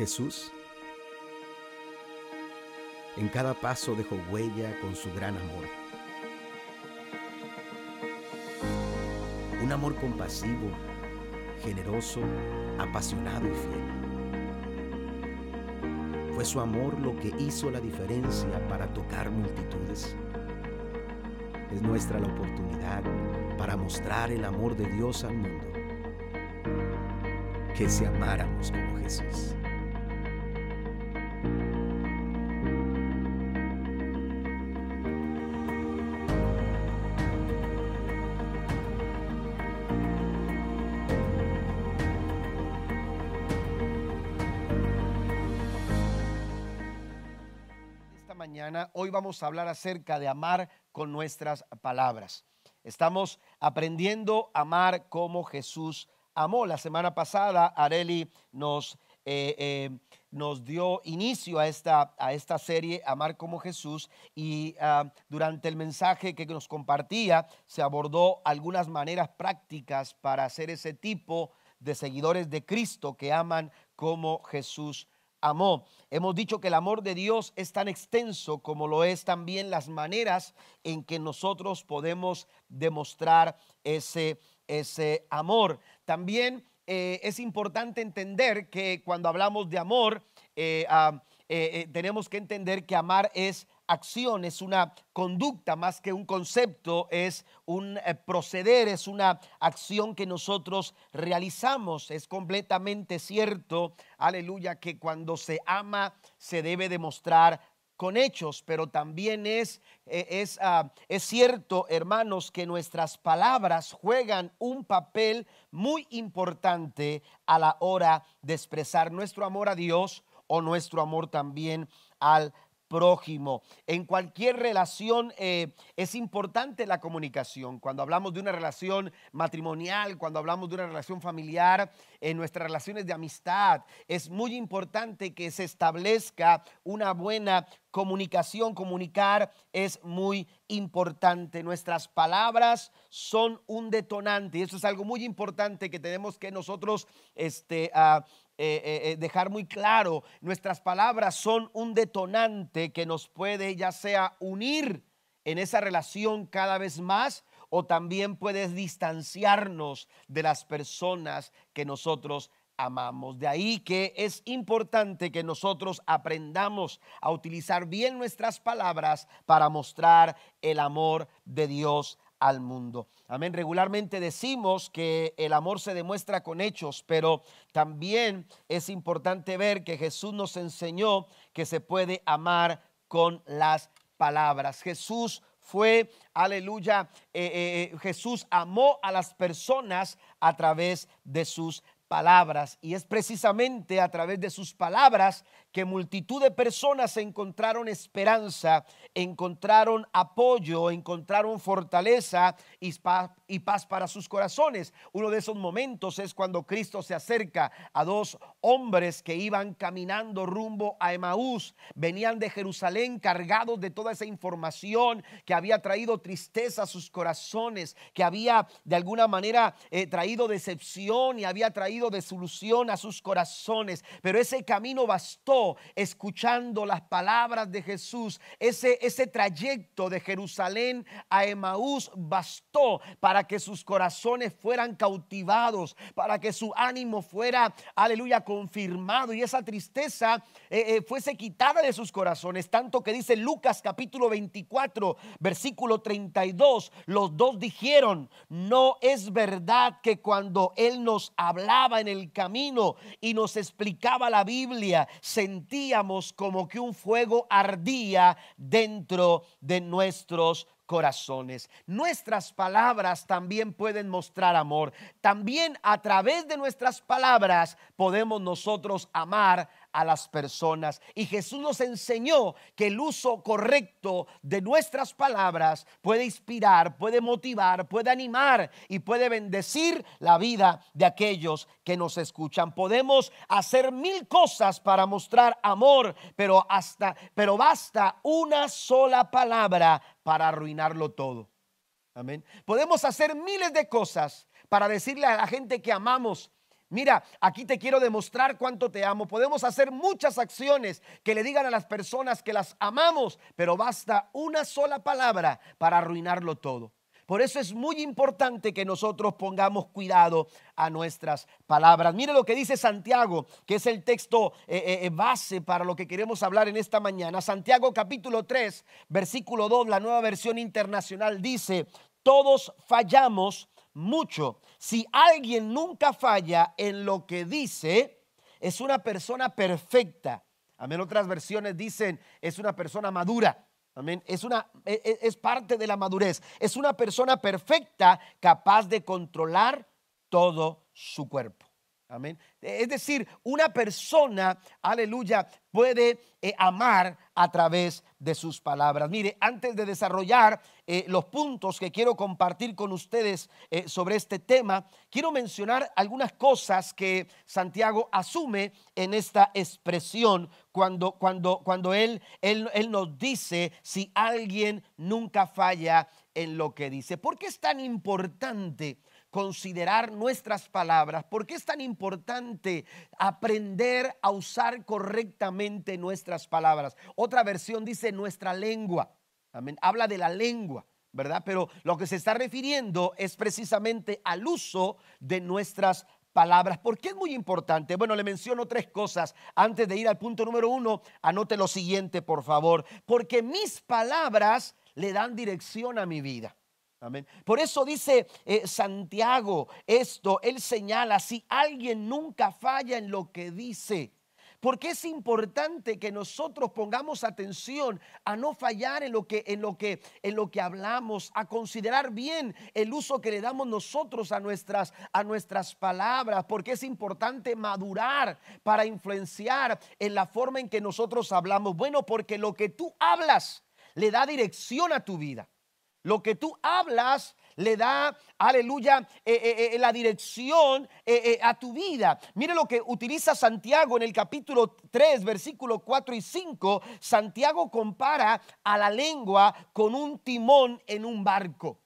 Jesús en cada paso dejó huella con su gran amor. Un amor compasivo, generoso, apasionado y fiel. Fue su amor lo que hizo la diferencia para tocar multitudes. Es nuestra la oportunidad para mostrar el amor de Dios al mundo. Que se amáramos como Jesús. A hablar acerca de amar con nuestras palabras. Estamos aprendiendo a amar como Jesús amó. La semana pasada Areli nos, eh, eh, nos dio inicio a esta, a esta serie, Amar como Jesús, y ah, durante el mensaje que nos compartía se abordó algunas maneras prácticas para hacer ese tipo de seguidores de Cristo que aman como Jesús amó. Hemos dicho que el amor de Dios es tan extenso como lo es también las maneras en que nosotros podemos demostrar ese, ese amor. También eh, es importante entender que cuando hablamos de amor, eh, ah, eh, tenemos que entender que amar es acción, es una conducta más que un concepto, es un eh, proceder, es una acción que nosotros realizamos. Es completamente cierto, aleluya, que cuando se ama se debe demostrar con hechos, pero también es, eh, es, ah, es cierto, hermanos, que nuestras palabras juegan un papel muy importante a la hora de expresar nuestro amor a Dios o nuestro amor también al prójimo. En cualquier relación eh, es importante la comunicación. Cuando hablamos de una relación matrimonial, cuando hablamos de una relación familiar, en nuestras relaciones de amistad, es muy importante que se establezca una buena comunicación. Comunicar es muy importante. Nuestras palabras son un detonante y eso es algo muy importante que tenemos que nosotros este, uh, eh, eh, eh, dejar muy claro, nuestras palabras son un detonante que nos puede ya sea unir en esa relación cada vez más o también puede distanciarnos de las personas que nosotros amamos. De ahí que es importante que nosotros aprendamos a utilizar bien nuestras palabras para mostrar el amor de Dios al mundo. Amén. Regularmente decimos que el amor se demuestra con hechos, pero también es importante ver que Jesús nos enseñó que se puede amar con las palabras. Jesús fue, aleluya, eh, eh, eh, Jesús amó a las personas a través de sus palabras. Y es precisamente a través de sus palabras que multitud de personas encontraron esperanza, encontraron apoyo, encontraron fortaleza y paz, para sus corazones. Uno de esos momentos es cuando Cristo se acerca a dos hombres que iban caminando rumbo a Emaús. Venían de Jerusalén cargados de toda esa información que había traído tristeza a sus corazones, que había de alguna manera eh, traído decepción y había traído de solución a sus corazones. Pero ese camino bastó escuchando las palabras de Jesús. Ese, ese trayecto de Jerusalén a Emaús bastó para que sus corazones fueran cautivados, para que su ánimo fuera, aleluya, confirmado y esa tristeza eh, eh, fuese quitada de sus corazones. Tanto que dice Lucas capítulo 24, versículo 32, los dos dijeron, no es verdad que cuando Él nos hablaba, en el camino y nos explicaba la Biblia, sentíamos como que un fuego ardía dentro de nuestros corazones. Nuestras palabras también pueden mostrar amor. También a través de nuestras palabras podemos nosotros amar a las personas. Y Jesús nos enseñó que el uso correcto de nuestras palabras puede inspirar, puede motivar, puede animar y puede bendecir la vida de aquellos que nos escuchan. Podemos hacer mil cosas para mostrar amor, pero hasta pero basta una sola palabra para arruinarlo todo. Amén. Podemos hacer miles de cosas para decirle a la gente que amamos, Mira, aquí te quiero demostrar cuánto te amo. Podemos hacer muchas acciones que le digan a las personas que las amamos, pero basta una sola palabra para arruinarlo todo. Por eso es muy importante que nosotros pongamos cuidado a nuestras palabras. Mire lo que dice Santiago, que es el texto eh, eh, eh, base para lo que queremos hablar en esta mañana. Santiago capítulo 3, versículo 2, la nueva versión internacional dice, todos fallamos mucho. Si alguien nunca falla en lo que dice, es una persona perfecta. Amén. Otras versiones dicen, es una persona madura. Amén. Es, una, e, e, es parte de la madurez. Es una persona perfecta capaz de controlar todo su cuerpo. Amén. Es decir, una persona, aleluya, puede eh, amar a través de sus palabras. Mire, antes de desarrollar eh, los puntos que quiero compartir con ustedes eh, sobre este tema, quiero mencionar algunas cosas que Santiago asume en esta expresión cuando, cuando, cuando él, él, él nos dice si alguien nunca falla en lo que dice. ¿Por qué es tan importante? Considerar nuestras palabras. ¿Por qué es tan importante aprender a usar correctamente nuestras palabras? Otra versión dice nuestra lengua. Amén. Habla de la lengua. ¿verdad? Pero lo que se está refiriendo es precisamente al uso de nuestras palabras. ¿Por qué es muy importante? Bueno, le menciono tres cosas. Antes de ir al punto número uno, anote lo siguiente, por favor. Porque mis palabras le dan dirección a mi vida. Por eso dice eh, Santiago esto, él señala, si alguien nunca falla en lo que dice, porque es importante que nosotros pongamos atención a no fallar en lo que en lo que en lo que hablamos, a considerar bien el uso que le damos nosotros a nuestras a nuestras palabras, porque es importante madurar para influenciar en la forma en que nosotros hablamos. Bueno, porque lo que tú hablas le da dirección a tu vida. Lo que tú hablas le da, aleluya, eh, eh, eh, la dirección a tu vida. Mire lo que utiliza Santiago en el capítulo 3, versículos 4 y 5. Santiago compara a la lengua con un timón en un barco.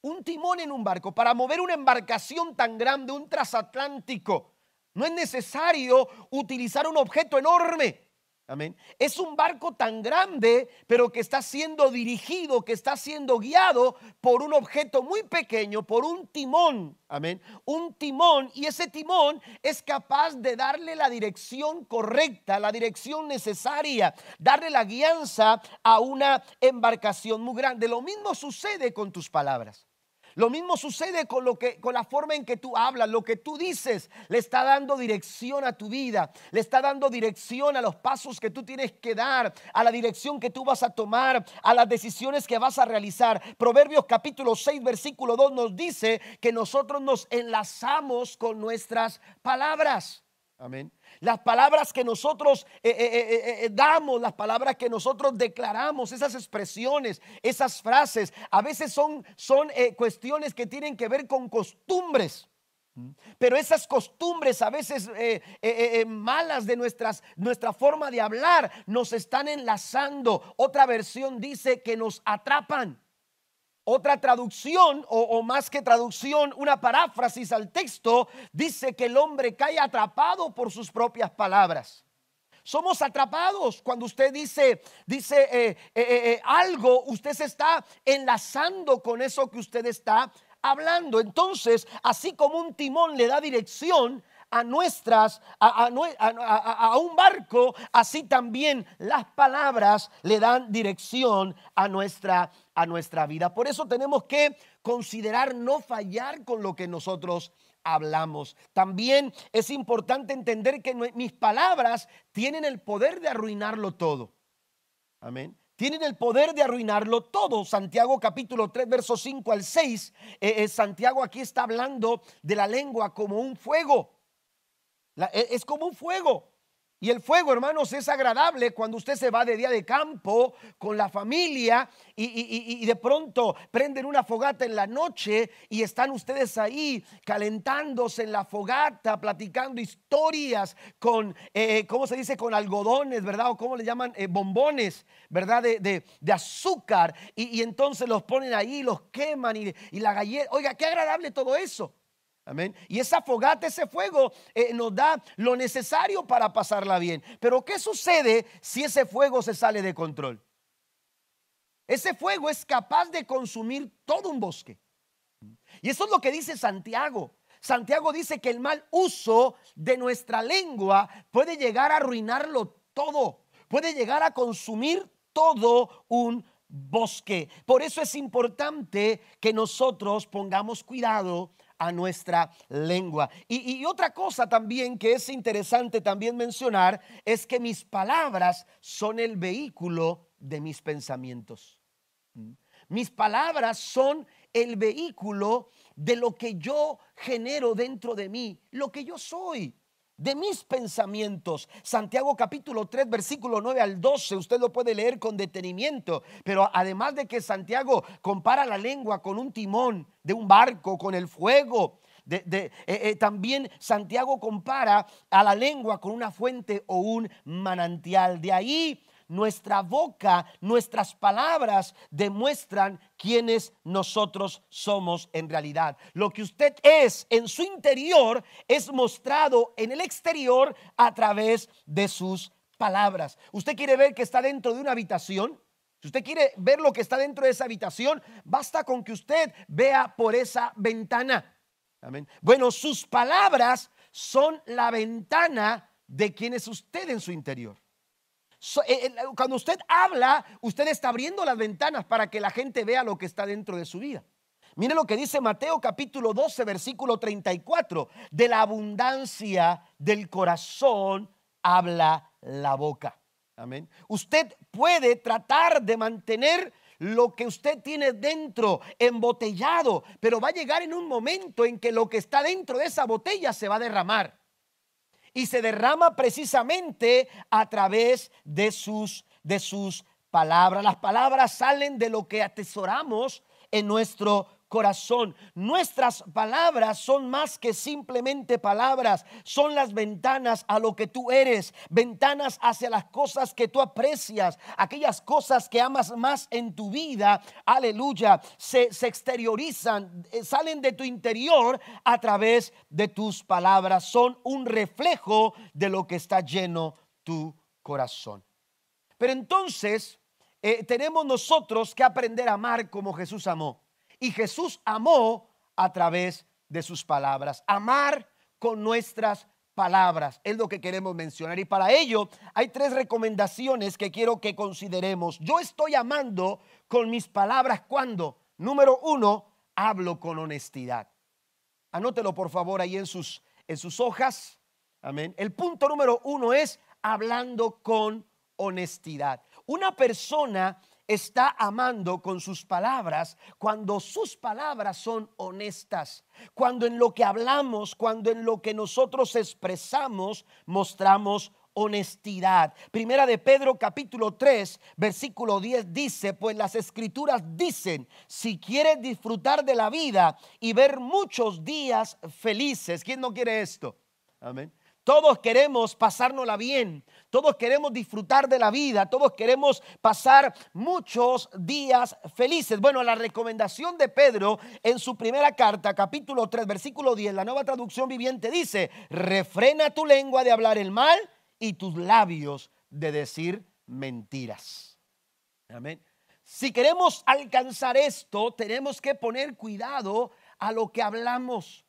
Un timón en un barco. Para mover una embarcación tan grande, un transatlántico, no es necesario utilizar un objeto enorme. Amén. Es un barco tan grande, pero que está siendo dirigido, que está siendo guiado por un objeto muy pequeño, por un timón. Amén. Un timón y ese timón es capaz de darle la dirección correcta, la dirección necesaria, darle la guianza a una embarcación muy grande. Lo mismo sucede con tus palabras. Lo mismo sucede con, lo que, con la forma en que tú hablas, lo que tú dices, le está dando dirección a tu vida, le está dando dirección a los pasos que tú tienes que dar, a la dirección que tú vas a tomar, a las decisiones que vas a realizar. Proverbios capítulo 6, versículo 2 nos dice que nosotros nos enlazamos con nuestras palabras. Amén. Las palabras que nosotros eh, eh, eh, damos, las palabras que nosotros declaramos, esas expresiones, esas frases, a veces son, son cuestiones que tienen que ver con costumbres. Pero esas costumbres a veces malas de nuestras, nuestra forma de hablar nos están enlazando. Otra versión dice que nos atrapan. Otra traducción, o, más que traducción, una paráfrasis al texto, dice que el hombre cae atrapado por sus propias palabras. Somos atrapados cuando usted dice, dice eh, eh, eh, algo, usted se está enlazando con eso que usted está hablando. Entonces, así como un timón le da dirección, a nuestras, a, un barco, así también las palabras le dan dirección a nuestra, a nuestra vida. Por eso tenemos que considerar no fallar con lo que nosotros hablamos. También es importante entender que mis palabras tienen el poder de arruinarlo todo. Amén tienen el poder de arruinarlo todo. Santiago capítulo 3, versos 5 al 6. Eh, eh, Santiago aquí está hablando de la lengua como un fuego. E, es como un fuego. Y el fuego, hermanos, es agradable cuando usted se va de día de campo con la familia y, de pronto prenden una fogata en la noche y están ustedes ahí calentándose en la fogata, platicando historias con, eh, ¿cómo se dice? Con algodones, ¿verdad? O cómo le llaman, eh, bombones, ¿verdad? De, azúcar. Y, entonces los ponen ahí, los queman y, y la galleta. Oiga, qué agradable todo eso. Amén. Y esa fogata, ese fuego eh, nos da lo necesario para pasarla bien. Pero ¿qué sucede si ese fuego se sale de control? Ese fuego es capaz de consumir todo un bosque. Y eso es lo que dice Santiago. Santiago dice que el mal uso de nuestra lengua puede llegar a arruinarlo todo, puede llegar a consumir todo un bosque. Por eso es importante que nosotros pongamos cuidado a nuestra lengua. Y, otra cosa también que es interesante también mencionar es que mis palabras son el vehículo de mis pensamientos. ¿Mm? Mis palabras son el vehículo de lo que yo genero dentro de mí, lo que yo soy de mis pensamientos. Santiago capítulo 3, versículo 9 al 12, usted lo puede leer con detenimiento, pero además de que Santiago compara la lengua con un timón de un barco, con el fuego, de, eh, eh, también Santiago compara a la lengua con una fuente o un manantial. De ahí nuestra boca, nuestras palabras demuestran quiénes nosotros somos en realidad. Lo que usted es en su interior es mostrado en el exterior a través de sus palabras. ¿Usted quiere ver que está dentro de una habitación? Si usted quiere ver lo que está dentro de esa habitación, basta con que usted vea por esa ventana. Amén. Bueno, sus palabras son la ventana de quién es usted en su interior. Eh, eh, cuando usted habla, usted está abriendo las ventanas para que la gente vea lo que está dentro de su vida. Mire lo que dice Mateo capítulo 12, versículo 34. De la abundancia del corazón habla la boca. Amén. Usted puede tratar de mantener lo que usted tiene dentro embotellado, pero va a llegar en un momento en que lo que está dentro de esa botella se va a derramar y se derrama precisamente a través de sus, de sus palabras. Las palabras salen de lo que atesoramos en nuestro corazón. Nuestras palabras son más que simplemente palabras, son las ventanas a lo que tú eres, ventanas hacia las cosas que tú aprecias, aquellas cosas que amas más en tu vida, aleluya, se, se exteriorizan, eh, salen de tu interior a través de tus palabras, son un reflejo de lo que está lleno tu corazón. Pero entonces eh, tenemos nosotros que aprender a amar como Jesús amó. Y Jesús amó a través de sus palabras. Amar con nuestras palabras es lo que queremos mencionar. Y para ello hay tres recomendaciones que quiero que consideremos. Yo estoy amando con mis palabras cuando, número uno, hablo con honestidad. Anótelo por favor ahí en sus, en sus hojas. Amén. El punto número uno es hablando con honestidad. Una persona está amando con sus palabras cuando sus palabras son honestas, cuando en lo que hablamos, cuando en lo que nosotros expresamos mostramos honestidad. Primera de Pedro capítulo 3, versículo 10 dice, pues las escrituras dicen, si quieres disfrutar de la vida y ver muchos días felices, ¿quién no quiere esto? Amén. Todos queremos pasárnosla bien, todos queremos disfrutar de la vida, todos queremos pasar muchos días felices. Bueno, la recomendación de Pedro en su primera carta, capítulo 3, versículo 10, la nueva traducción viviente dice, refrena tu lengua de hablar el mal y tus labios de decir mentiras. Amén. Si queremos alcanzar esto, tenemos que poner cuidado a lo que hablamos.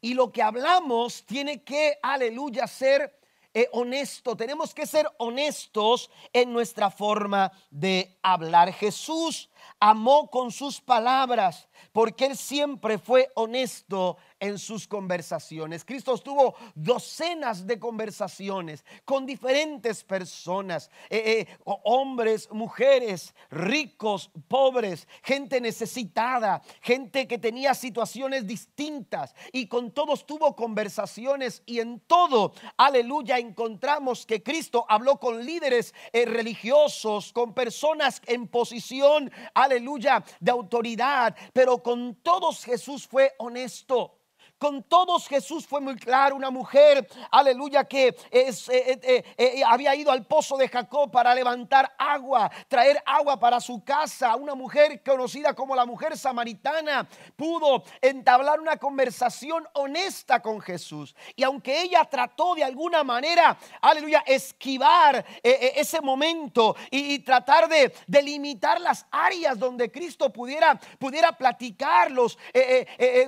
Y lo que hablamos tiene que, aleluya, ser eh, honesto. Tenemos que ser honestos en nuestra forma de hablar. Jesús amó con sus palabras porque él siempre fue honesto en sus conversaciones. Cristo tuvo docenas de conversaciones con diferentes personas, eh, eh, hombres, mujeres, ricos, pobres, gente necesitada, gente que tenía situaciones distintas y con todos tuvo conversaciones y en todo, aleluya, encontramos que Cristo habló con líderes eh, religiosos, con personas en posición, aleluya, de autoridad, pero con todos Jesús fue honesto. Con todos Jesús fue muy claro. Una mujer, aleluya, que eh, eh, eh, había ido al pozo de Jacob para levantar agua, traer agua para su casa. Una mujer conocida como la mujer samaritana pudo entablar una conversación honesta con Jesús. Y aunque ella trató de alguna manera, aleluya, esquivar ese momento y, tratar de delimitar las áreas donde Cristo pudiera, pudiera platicarlos,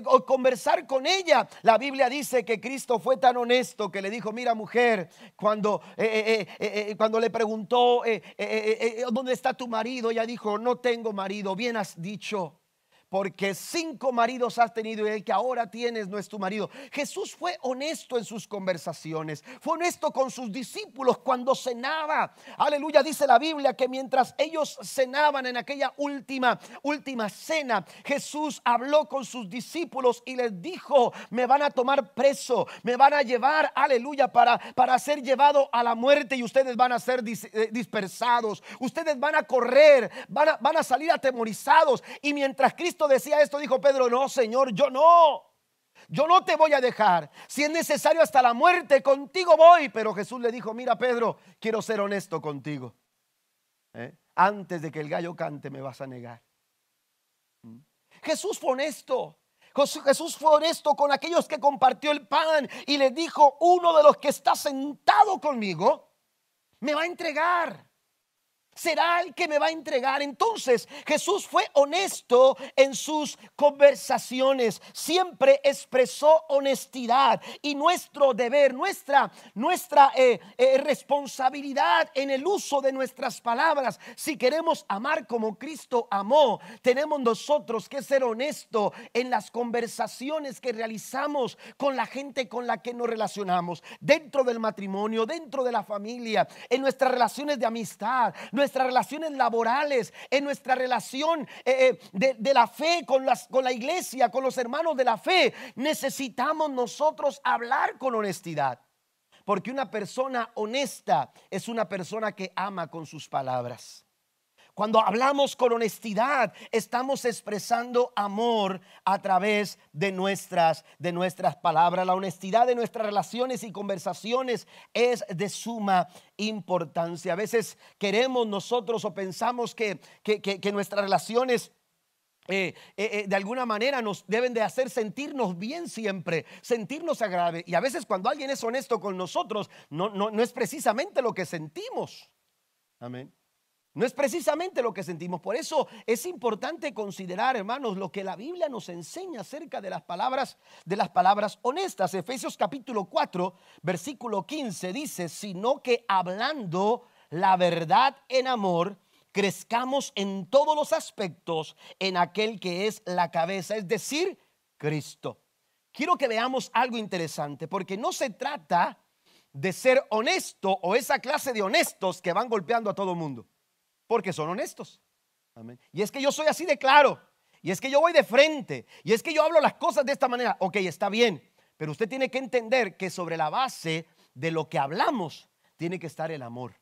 o conversar con ella. La Biblia dice que Cristo fue tan honesto que le dijo, mira mujer, cuando, eh, eh, eh, cuando le preguntó, ¿dónde está tu marido? Ella dijo, no tengo marido, bien has dicho porque cinco maridos has tenido y el que ahora tienes no es tu marido. Jesús fue honesto en sus conversaciones, fue honesto con sus discípulos cuando cenaba. Aleluya, dice la Biblia que mientras ellos cenaban en aquella última, última cena, Jesús habló con sus discípulos y les dijo, me van a tomar preso, me van a llevar, aleluya, para, para ser llevado a la muerte y ustedes van a ser eh, dispersados, ustedes van a correr, van a, van a salir atemorizados y mientras Cristo decía esto, dijo Pedro, no, Señor, yo no. Yo no te voy a dejar. Si es necesario hasta la muerte, contigo voy. Pero Jesús le dijo, mira Pedro, quiero ser honesto contigo. ¿Eh? Antes de que el gallo cante me vas a negar. ¿Mm? Jesús fue honesto. Jesús fue honesto con aquellos que compartió el pan y le dijo, uno de los que está sentado conmigo me va a entregar será el que me va a entregar. Entonces Jesús fue honesto en sus conversaciones, siempre expresó honestidad y nuestro deber, nuestra, nuestra eh, eh, responsabilidad en el uso de nuestras palabras. Si queremos amar como Cristo amó, tenemos nosotros que ser honestos en las conversaciones que realizamos con la gente con la que nos relacionamos, dentro del matrimonio, dentro de la familia, en nuestras relaciones de amistad, relaciones laborales, en nuestra relación eh, eh, de, la fe con, las, con la iglesia, con los hermanos de la fe. Necesitamos nosotros hablar con honestidad. Porque una persona honesta es una persona que ama con sus palabras. Cuando hablamos con honestidad, estamos expresando amor a través de nuestras, de nuestras palabras. La honestidad de nuestras relaciones y conversaciones es de suma importancia. A veces queremos nosotros o pensamos que, nuestras relaciones eh, eh, eh, de alguna manera nos deben de hacer sentirnos bien siempre, sentirnos agradables. Y a veces cuando alguien es honesto con nosotros, no, no, no es precisamente lo que sentimos. Amén. No es precisamente lo que sentimos. Por eso es importante considerar, hermanos, lo que la Biblia nos enseña acerca de las palabras, de las palabras honestas. Efesios capítulo 4, versículo 15 dice, sino que hablando la verdad en amor, crezcamos en todos los aspectos en aquel que es la cabeza, es decir, Cristo. Quiero que veamos algo interesante, porque no se trata de ser honesto o esa clase de honestos que van golpeando a todo el mundo porque son honestos. Y es que yo soy así de claro. Y es que yo voy de frente. Y es que yo hablo las cosas de esta manera. Ok, está bien. Pero usted tiene que entender que sobre la base de lo que hablamos tiene que estar el amor.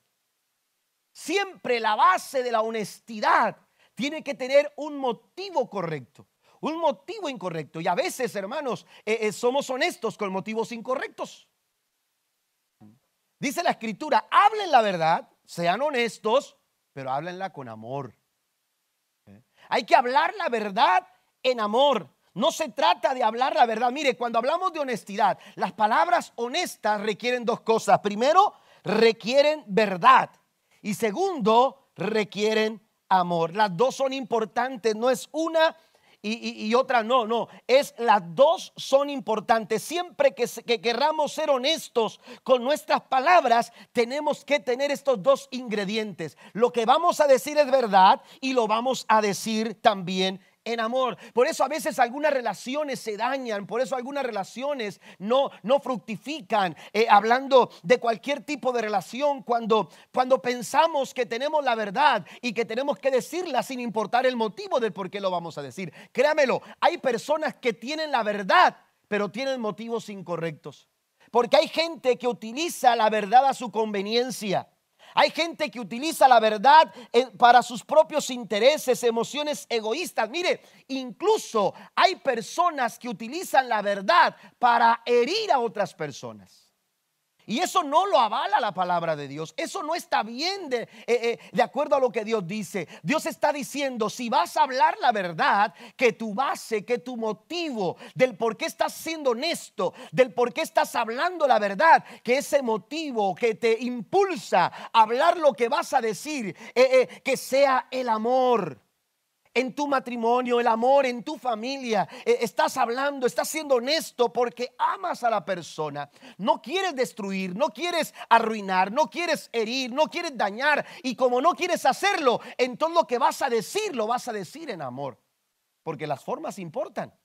Siempre la base de la honestidad tiene que tener un motivo correcto, un motivo incorrecto. Y a veces, hermanos, eh, eh, somos honestos con motivos incorrectos. Dice la escritura, hablen la verdad, sean honestos, pero háblenla con amor. ¿Eh? Hay que hablar la verdad en amor. No se trata de hablar la verdad. Mire, cuando hablamos de honestidad, las palabras honestas requieren dos cosas. Primero, requieren verdad. Y segundo, requieren amor. Las dos son importantes. No es una y, otra no, no. Es las dos son importantes. Siempre que, que querramos ser honestos con nuestras palabras, tenemos que tener estos dos ingredientes. Lo que vamos a decir es verdad y lo vamos a decir también en amor. Por eso a veces algunas relaciones se dañan, por eso algunas relaciones no, no fructifican. Eh, hablando de cualquier tipo de relación, cuando, cuando pensamos que tenemos la verdad y que tenemos que decirla sin importar el motivo del por qué lo vamos a decir. Créamelo, hay personas que tienen la verdad, pero tienen motivos incorrectos. Porque hay gente que utiliza la verdad a su conveniencia. Hay gente que utiliza la verdad para sus propios intereses, emociones egoístas. Mire, incluso hay personas que utilizan la verdad para herir a otras personas. Y eso no lo avala la palabra de Dios. Eso no está bien de, eh, eh, de, acuerdo a lo que Dios dice. Dios está diciendo, si vas a hablar la verdad, que tu base, que tu motivo del por qué estás siendo honesto, del por qué estás hablando la verdad, que ese motivo que te impulsa a hablar lo que vas a decir, eh, que sea el amor en tu matrimonio, el amor en tu familia. Eh, estás hablando, estás siendo honesto porque amas a la persona. No quieres destruir, no quieres arruinar, no quieres herir, no quieres dañar. Y como no quieres hacerlo, en todo lo que vas a decir, lo vas a decir en amor. Porque las formas importan.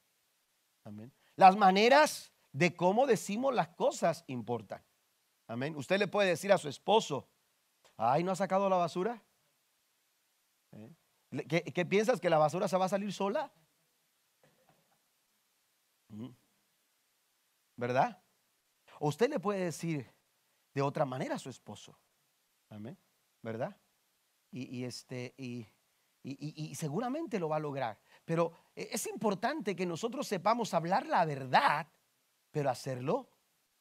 Amén. Las maneras de cómo decimos las cosas importan. Amén. Usted le puede decir a su esposo, ay, ¿no ha sacado la basura? ¿Eh? ¿Qué, piensas que la basura se va a salir sola? ¿Verdad? usted le puede decir de otra manera a su esposo. Amén. ¿Verdad? Y, este, y, y, seguramente lo va a lograr. Pero e, es importante que nosotros sepamos hablar la verdad, pero hacerlo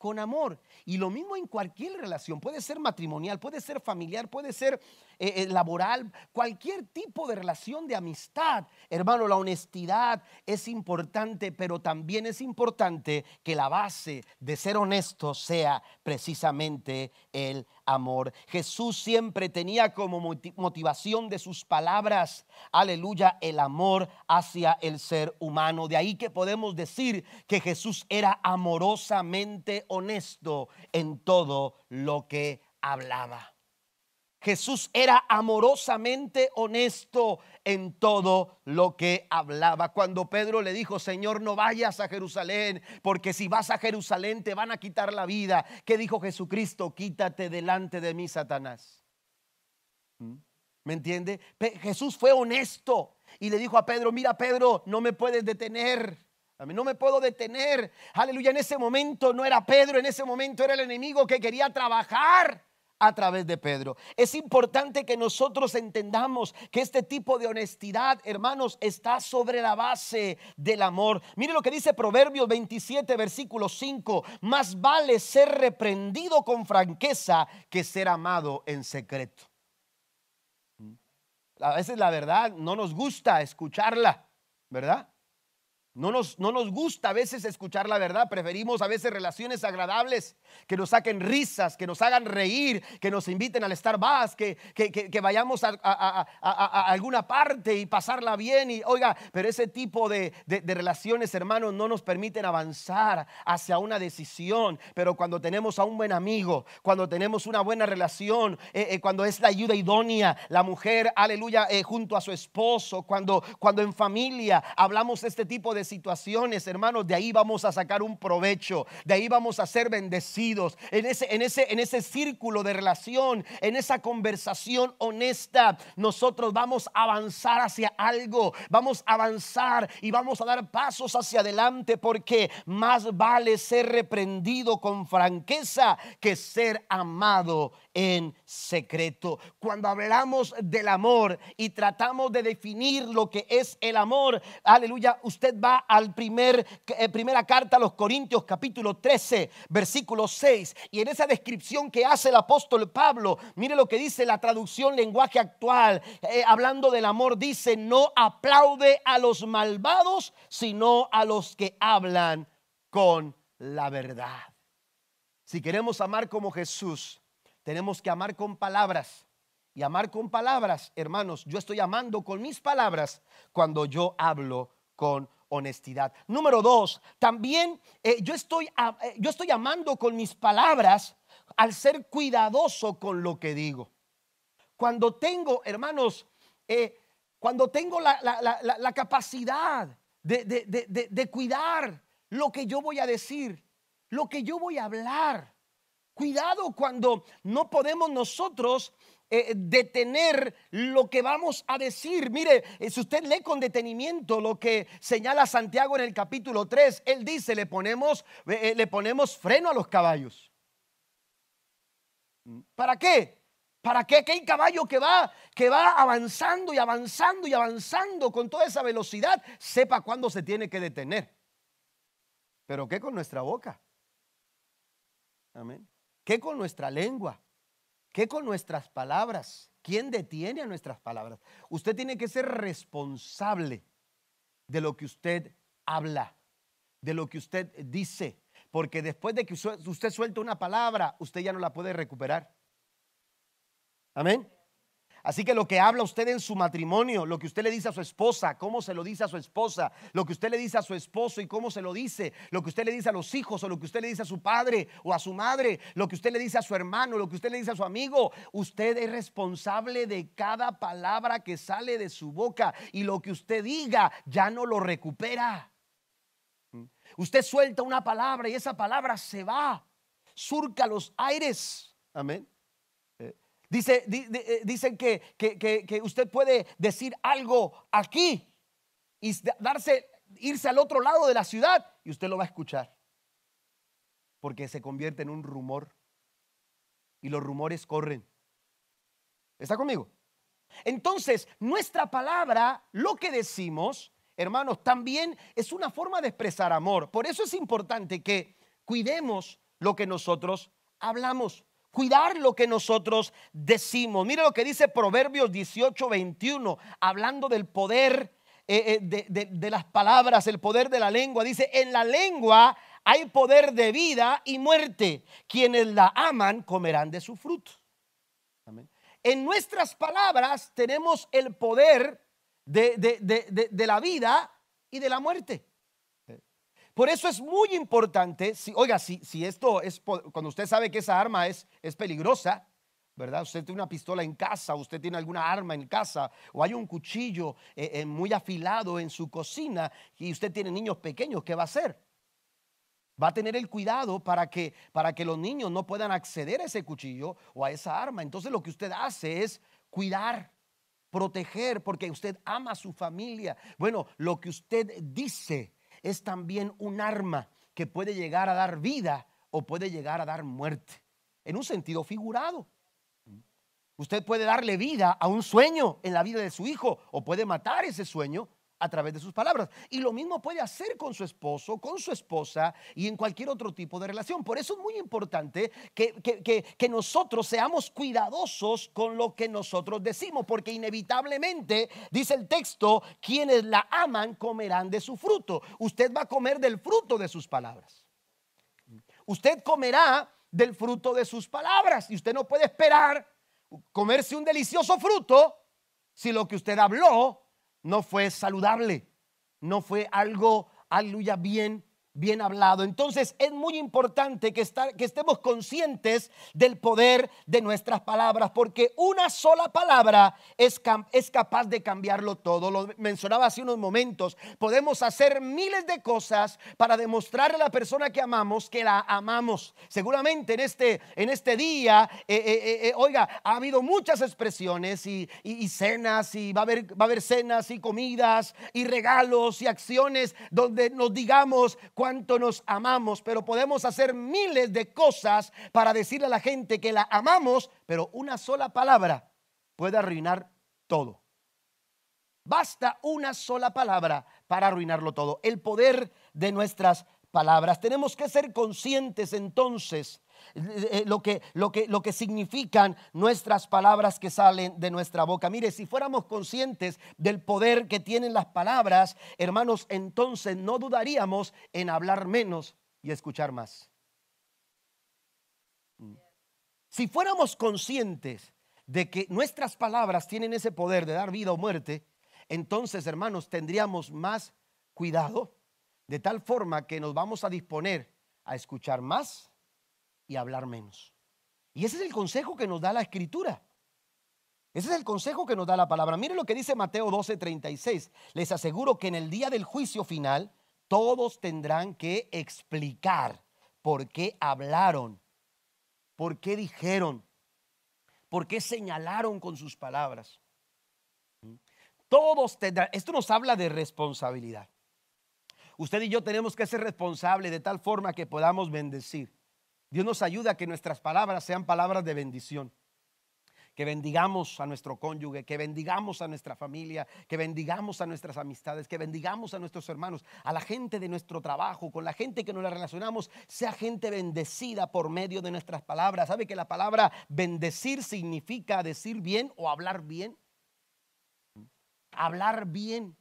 con amor. Y lo mismo en cualquier relación, puede ser matrimonial, puede ser familiar, puede ser eh, eh, laboral, cualquier tipo de relación de amistad. Hermano, la honestidad es importante, pero también es importante que la base de ser honesto sea precisamente el amor. Jesús siempre tenía como motivación de sus palabras, aleluya, el amor hacia el ser humano. De ahí que podemos decir que Jesús era amorosamente honesto en todo lo que hablaba. Jesús era amorosamente honesto en todo lo que hablaba. Cuando Pedro le dijo, Señor, no vayas a Jerusalén, porque si vas a Jerusalén te van a quitar la vida. ¿Qué dijo Jesucristo? Quítate delante de mí, Satanás. ¿Mm? ¿Me entiende? Jesús fue honesto y le dijo a Pedro, mira Pedro, no me puedes detener. A mí no me puedo detener. Aleluya, en ese momento no era Pedro, en ese momento era el enemigo que quería trabajar a través de Pedro. Es importante que nosotros entendamos que este tipo de honestidad, hermanos, está sobre la base del amor. Mire lo que dice Proverbios 27, versículo 5. Más vale ser reprendido con franqueza que ser amado en secreto. A veces la verdad no nos gusta escucharla, ¿verdad? No nos, no nos, gusta a veces escuchar la verdad, preferimos a veces relaciones agradables, que nos saquen risas, que nos hagan reír, que nos inviten al Starbucks, que, que, que, vayamos a, alguna parte y pasarla bien. Y oiga, pero ese tipo de, relaciones, hermanos, no nos permiten avanzar hacia una decisión. Pero cuando tenemos a un buen amigo, cuando tenemos una buena relación, eh, eh, cuando es la ayuda idónea, la mujer, aleluya, eh, junto a su esposo, cuando, cuando en familia hablamos de este tipo de situaciones, hermanos, de ahí vamos a sacar un provecho, de ahí vamos a ser bendecidos. En ese, en ese, en ese círculo de relación, en esa conversación honesta, nosotros vamos a avanzar hacia algo, vamos a avanzar y vamos a dar pasos hacia adelante porque más vale ser reprendido con franqueza que ser amado en secreto. Cuando hablamos del amor y tratamos de definir lo que es el amor, aleluya, usted va al primer eh, primera carta a los Corintios capítulo 13, versículo 6, y en esa descripción que hace el apóstol Pablo, mire lo que dice la traducción lenguaje actual, eh, hablando del amor dice, "No aplaude a los malvados, sino a los que hablan con la verdad." Si queremos amar como Jesús, tenemos que amar con palabras. Y amar con palabras, hermanos, yo estoy amando con mis palabras cuando yo hablo con honestidad. Número dos, también eh, yo, estoy, eh, yo estoy amando con mis palabras al ser cuidadoso con lo que digo. Cuando tengo, hermanos, eh, cuando tengo la, capacidad de, de cuidar lo que yo voy a decir, lo que yo voy a hablar. Cuidado cuando no podemos nosotros eh, detener lo que vamos a decir. Mire, eh, si usted lee con detenimiento lo que señala Santiago en el capítulo 3, él dice, le ponemos, eh, le ponemos freno a los caballos. ¿Para qué? ¿Para qué? Que hay caballo que va, que va avanzando y avanzando y avanzando con toda esa velocidad, sepa cuándo se tiene que detener. Pero ¿qué con nuestra boca? Amén. ¿Qué con nuestra lengua? ¿Qué con nuestras palabras? ¿Quién detiene a nuestras palabras? Usted tiene que ser responsable de lo que usted habla, de lo que usted dice, porque después de que usted suelta una palabra, usted ya no la puede recuperar. Amén. Así que lo que habla usted en su matrimonio, lo que usted le dice a su esposa, cómo se lo dice a su esposa, lo que usted le dice a su esposo y cómo se lo dice, lo que usted le dice a los hijos o lo que usted le dice a su padre o a su madre, lo que usted le dice a su hermano, lo que usted le dice a su amigo, usted es responsable de cada palabra que sale de su boca y lo que usted diga ya no lo recupera. Usted suelta una palabra y esa palabra se va, surca los aires. Amén. Dice, eh, dicen que, que, usted puede decir algo aquí y darse, irse al otro lado de la ciudad y usted lo va a escuchar. Porque se convierte en un rumor. Y los rumores corren. ¿Está conmigo? Entonces, nuestra palabra, lo que decimos, hermanos, también es una forma de expresar amor. Por eso es importante que cuidemos lo que nosotros hablamos cuidar lo que nosotros decimos. Mire lo que dice Proverbios 18, 21, hablando del poder eh, eh, de, las palabras, el poder de la lengua. Dice, en la lengua hay poder de vida y muerte. Quienes la aman comerán de su fruto. En nuestras palabras tenemos el poder de la vida y de la muerte. Por eso es muy importante, si, oiga, si, esto es, cuando usted sabe que esa arma es, es peligrosa, ¿verdad? Usted tiene una pistola en casa, usted tiene alguna arma en casa, o hay un cuchillo eh, eh, muy afilado en su cocina y usted tiene niños pequeños, ¿qué va a hacer? Va a tener el cuidado para que, para que los niños no puedan acceder a ese cuchillo o a esa arma. Entonces lo que usted hace es cuidar, proteger, porque usted ama a su familia. Bueno, lo que usted dice es también un arma que puede llegar a dar vida o puede llegar a dar muerte, en un sentido figurado. Usted puede darle vida a un sueño en la vida de su hijo o puede matar ese sueño a través de sus palabras. Y lo mismo puede hacer con su esposo, con su esposa y en cualquier otro tipo de relación. Por eso es muy importante que, que, nosotros seamos cuidadosos con lo que nosotros decimos, porque inevitablemente, dice el texto, quienes la aman comerán de su fruto. Usted va a comer del fruto de sus palabras. Usted comerá del fruto de sus palabras y usted no puede esperar comerse un delicioso fruto si lo que usted habló no fue saludable, no fue algo, aleluya, bien bien hablado. Entonces es muy importante que, que, estemos conscientes del poder de nuestras palabras, porque una sola palabra es, es capaz de cambiarlo todo. Lo mencionaba hace unos momentos. Podemos hacer miles de cosas para demostrarle a la persona que amamos que la amamos. Seguramente en este, en este día, eh, eh, eh, oiga, ha habido muchas expresiones y, y, cenas, y va a, haber, va a haber cenas y comidas y regalos y acciones donde nos digamos cuánto nos amamos, pero podemos hacer miles de cosas para decirle a la gente que la amamos, pero una sola palabra puede arruinar todo. Basta una sola palabra para arruinarlo todo. El poder de nuestras palabras. Tenemos que ser conscientes entonces lo que, lo, que, lo que significan nuestras palabras que salen de nuestra boca. Mire, si fuéramos conscientes del poder que tienen las palabras, hermanos, entonces no dudaríamos en hablar menos y escuchar más. Mm. Si fuéramos conscientes de que nuestras palabras tienen ese poder de dar vida o muerte, entonces, hermanos, tendríamos más cuidado de tal forma que nos vamos a disponer a escuchar más y hablar menos. Y ese es el consejo que nos da la escritura. Ese es el consejo que nos da la palabra. Miren lo que dice Mateo 12:36. Les aseguro que en el día del juicio final todos tendrán que explicar por qué hablaron, por qué dijeron, por qué señalaron con sus palabras. Todos tendrán, esto nos habla de responsabilidad. Usted y yo tenemos que ser responsables de tal forma que podamos bendecir. Dios nos ayuda a que nuestras palabras sean palabras de bendición. que bendigamos a nuestro cónyuge, que bendigamos a nuestra familia, que bendigamos a nuestras amistades, que bendigamos a nuestros hermanos, a la gente de nuestro trabajo, con la gente que nos la relacionamos, sea gente bendecida por medio de nuestras palabras. ¿Sabe que la palabra bendecir significa decir bien o hablar bien? Hablar bien.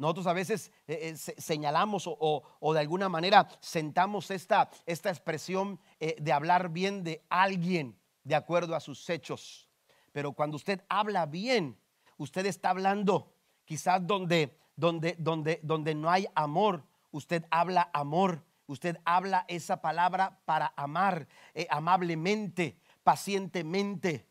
Nosotros a veces eh, eh, señalamos o, de alguna manera sentamos esta, esta expresión eh, de hablar bien de alguien de acuerdo a sus hechos. Pero cuando usted habla bien, usted está hablando quizás donde, donde, donde, donde no hay amor, usted habla amor, usted habla esa palabra para amar amablemente, pacientemente,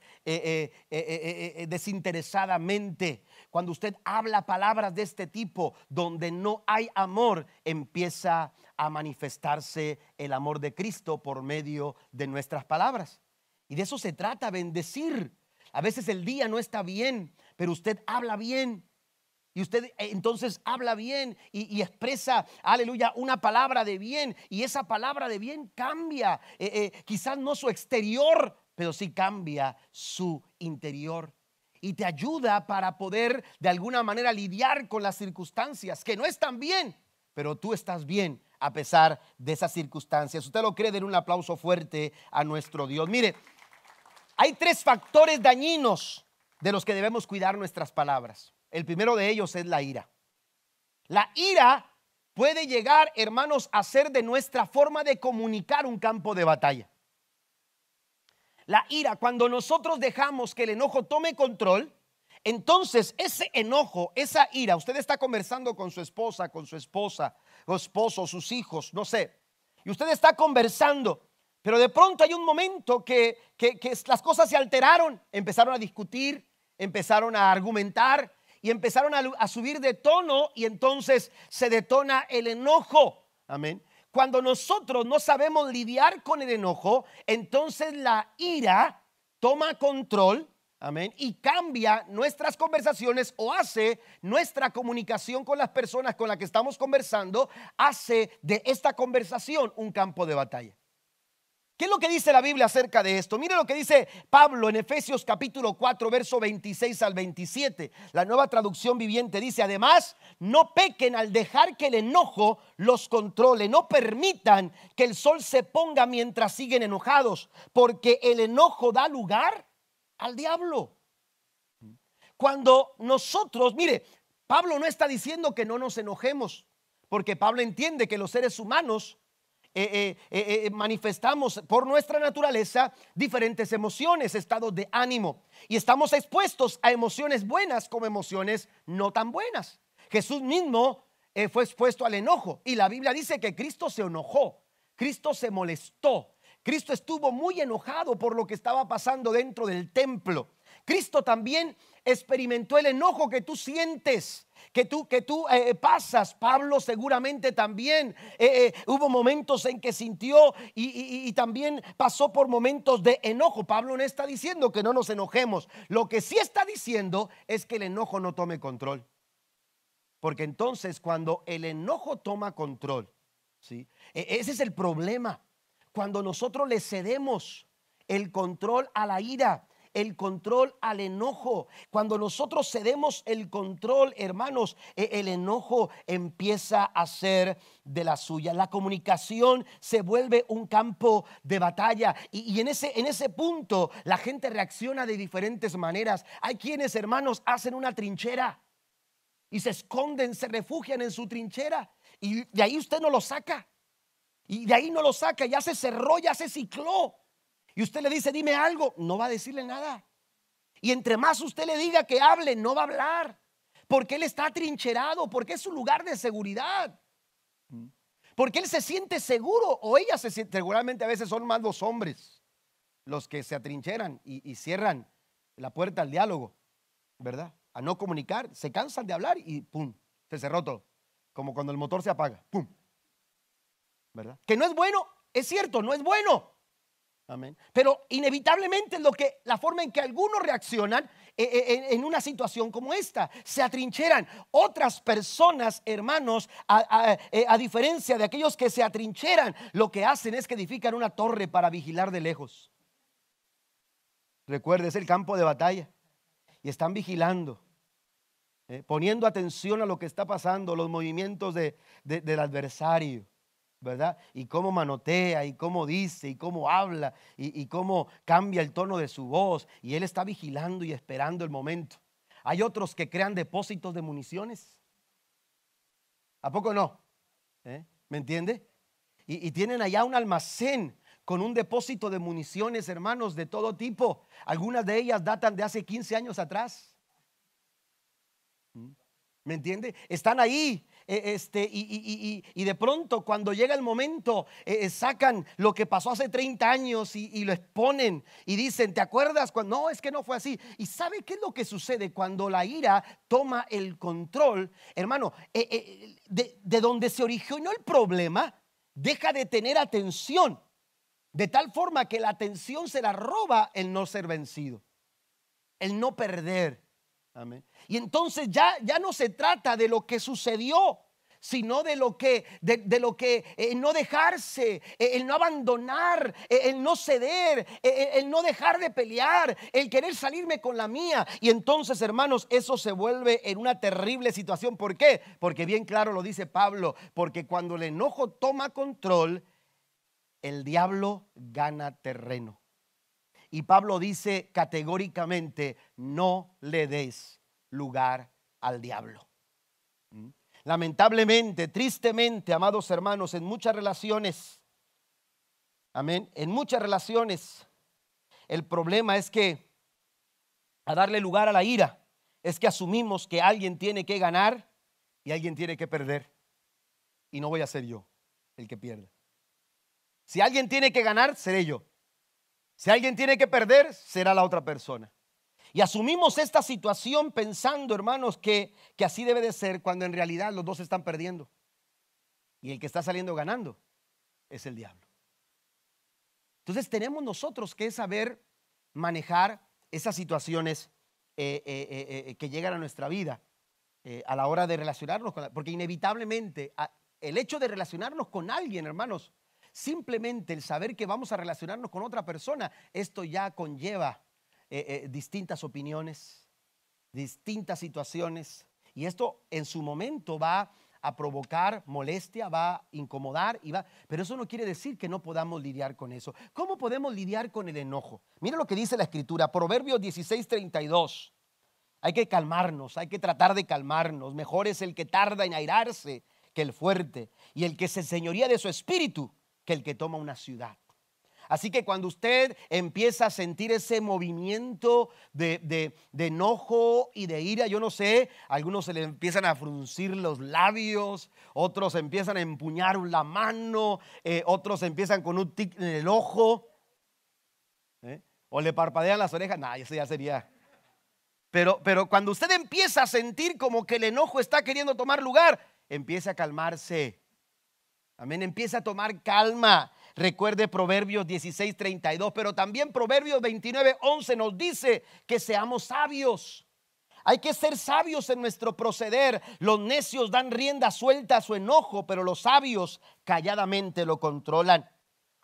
desinteresadamente cuando usted habla palabras de este tipo donde no hay amor, empieza a manifestarse el amor de Cristo por medio de nuestras palabras. Y de eso se trata, bendecir. A veces el día no está bien, pero usted habla bien. Y usted eh, entonces habla bien y, expresa, aleluya, una palabra de bien. Y esa palabra de bien cambia, eh, eh, quizás no su exterior, pero sí cambia su interior y te ayuda para poder de alguna manera lidiar con las circunstancias que no están bien, pero tú estás bien a pesar de esas circunstancias. Usted lo cree, den un aplauso fuerte a nuestro Dios. Mire, hay tres factores dañinos de los que debemos cuidar nuestras palabras. El primero de ellos es la ira. La ira puede llegar, hermanos, a ser de nuestra forma de comunicar un campo de batalla. La ira, cuando nosotros dejamos que el enojo tome control, entonces ese enojo, esa ira, usted está conversando con su esposa, con su esposa, o esposo, sus hijos, no sé, y usted está conversando, pero de pronto hay un momento que, las cosas se alteraron, empezaron a discutir, empezaron a argumentar y empezaron a subir de tono y entonces se detona el enojo. Amén. Cuando nosotros no sabemos lidiar con el enojo, entonces la ira toma control, amén, y cambia nuestras conversaciones o hace nuestra comunicación con las personas con las que estamos conversando, hace de esta conversación un campo de batalla. ¿Qué es lo que dice la Biblia acerca de esto? Mire lo que dice Pablo en Efesios capítulo 4, verso 26 al 27. La nueva traducción viviente dice, además, no pequen al dejar que el enojo los controle, no permitan que el sol se ponga mientras siguen enojados, porque el enojo da lugar al diablo. Cuando nosotros, mire, Pablo no está diciendo que no nos enojemos, porque Pablo entiende que los seres humanos eh, eh, eh, manifestamos por nuestra naturaleza diferentes emociones, estados de ánimo. Y estamos expuestos a emociones buenas como emociones no tan buenas. Jesús mismo fue expuesto al enojo. Y la Biblia dice que Cristo se enojó, Cristo se molestó. Cristo estuvo muy enojado por lo que estaba pasando dentro del templo. Cristo también experimentó el enojo que tú sientes, que tú, que tú eh, pasas. Pablo seguramente también eh, eh, hubo momentos en que sintió y, y, también pasó por momentos de enojo. Pablo no está diciendo que no nos enojemos. Lo que sí está diciendo es que el enojo no tome control. Porque entonces cuando el enojo toma control, ¿sí? E, ese es el problema. Cuando nosotros le cedemos el control a la ira, el control al enojo. Cuando nosotros cedemos el control, hermanos, e, el enojo empieza a ser de la suya. La comunicación se vuelve un campo de batalla y, en, ese, en ese punto la gente reacciona de diferentes maneras. Hay quienes, hermanos, hacen una trinchera y se esconden, se refugian en su trinchera y de ahí usted no lo saca. Y de ahí no lo saca, ya se cerró, ya se cicló. Y usted le dice, dime algo, no va a decirle nada. Y entre más usted le diga que hable, no va a hablar. Porque él está trincherado, porque es su lugar de seguridad. Porque él se siente seguro o ella se siente, seguramente a veces son más los hombres los que se atrincheran y, y cierran la puerta al diálogo, ¿verdad? A no comunicar, se cansan de hablar y pum, se cerró todo. Como cuando el motor se apaga, pum. ¿Verdad? Que no es bueno, es cierto, no es bueno. Pero inevitablemente lo que, la forma en que algunos reaccionan eh, eh, en una situación como esta, se atrincheran. Otras personas, hermanos, eh, a, diferencia de aquellos que se atrincheran, lo que hacen es que edifican una torre para vigilar de lejos. Recuerde, es el campo de batalla. Y están vigilando, poniendo atención a lo que está pasando, los movimientos del adversario. ¿Verdad? Y cómo manotea, y cómo dice, y cómo habla, y, cómo cambia el tono de su voz. Y él está vigilando y esperando el momento. Hay otros que crean depósitos de municiones. ¿A poco no? ¿Eh? ¿Me entiende? Y, y tienen allá un almacén con un depósito de municiones, hermanos, de todo tipo. Algunas de ellas datan de hace 15 años atrás. ¿Mm? ¿Me entiende? Están ahí este, y, de pronto cuando llega el momento, eh, eh, sacan lo que pasó hace 30 años y, lo exponen y dicen, ¿te acuerdas? Cuando, no, es que no fue así. ¿Y sabe qué es lo que sucede cuando la ira toma el control? Hermano, eh, de, de donde se originó el problema, deja de tener atención. De tal forma que la atención se la roba el no ser vencido, el no perder. Y entonces ya, ya no se trata de lo que sucedió, sino de lo que, de, lo que eh, no dejarse, eh, el no abandonar, eh, el no ceder, el no dejar de pelear, el querer salirme con la mía. Y entonces, hermanos, eso se vuelve en una terrible situación. ¿Por qué? Porque bien claro lo dice Pablo, porque cuando el enojo toma control, el diablo gana terreno. Y Pablo dice categóricamente, no le des lugar al diablo. ¿Mm? Lamentablemente, tristemente, amados hermanos, en muchas relaciones, amén, en muchas relaciones, el problema es que a darle lugar a la ira, es que asumimos que alguien tiene que ganar y alguien tiene que perder. Y no voy a ser yo el que pierda. Si alguien tiene que ganar, seré yo. Si alguien tiene que perder, será la otra persona. Y asumimos esta situación pensando, hermanos, que, que así debe de ser cuando en realidad los dos están perdiendo. Y el que está saliendo ganando es el diablo. Entonces tenemos nosotros que saber manejar esas situaciones eh, eh, eh, que llegan a nuestra vida a la hora de relacionarnos con porque inevitablemente el hecho de relacionarnos con alguien, hermanos, Simplemente el saber que vamos a relacionarnos con otra persona, esto ya conlleva eh, eh, distintas opiniones, distintas situaciones. Y esto en su momento va a provocar molestia, va a incomodar y va, pero eso no quiere decir que no podamos lidiar con eso. ¿Cómo podemos lidiar con el enojo? Mira lo que dice la escritura, Proverbios 16:32. Hay que calmarnos, hay que tratar de calmarnos. Mejor es el que tarda en airarse que el fuerte y el que se señoría de su espíritu que el que toma una ciudad. Así que cuando usted empieza a sentir ese movimiento de, enojo y de ira, yo no sé, algunos se le empiezan a fruncir los labios, otros empiezan a empuñar la mano, eh, otros empiezan con un tic en el ojo, ¿eh? o le parpadean las orejas, nada, eso ya sería. Pero, pero cuando usted empieza a sentir como que el enojo está queriendo tomar lugar, empieza a calmarse Amén. Empieza a tomar calma. Recuerde Proverbios 16, 32, pero también Proverbios 29, 11 nos dice que seamos sabios. Hay que ser sabios en nuestro proceder. Los necios dan rienda suelta a su enojo, pero los sabios calladamente lo controlan.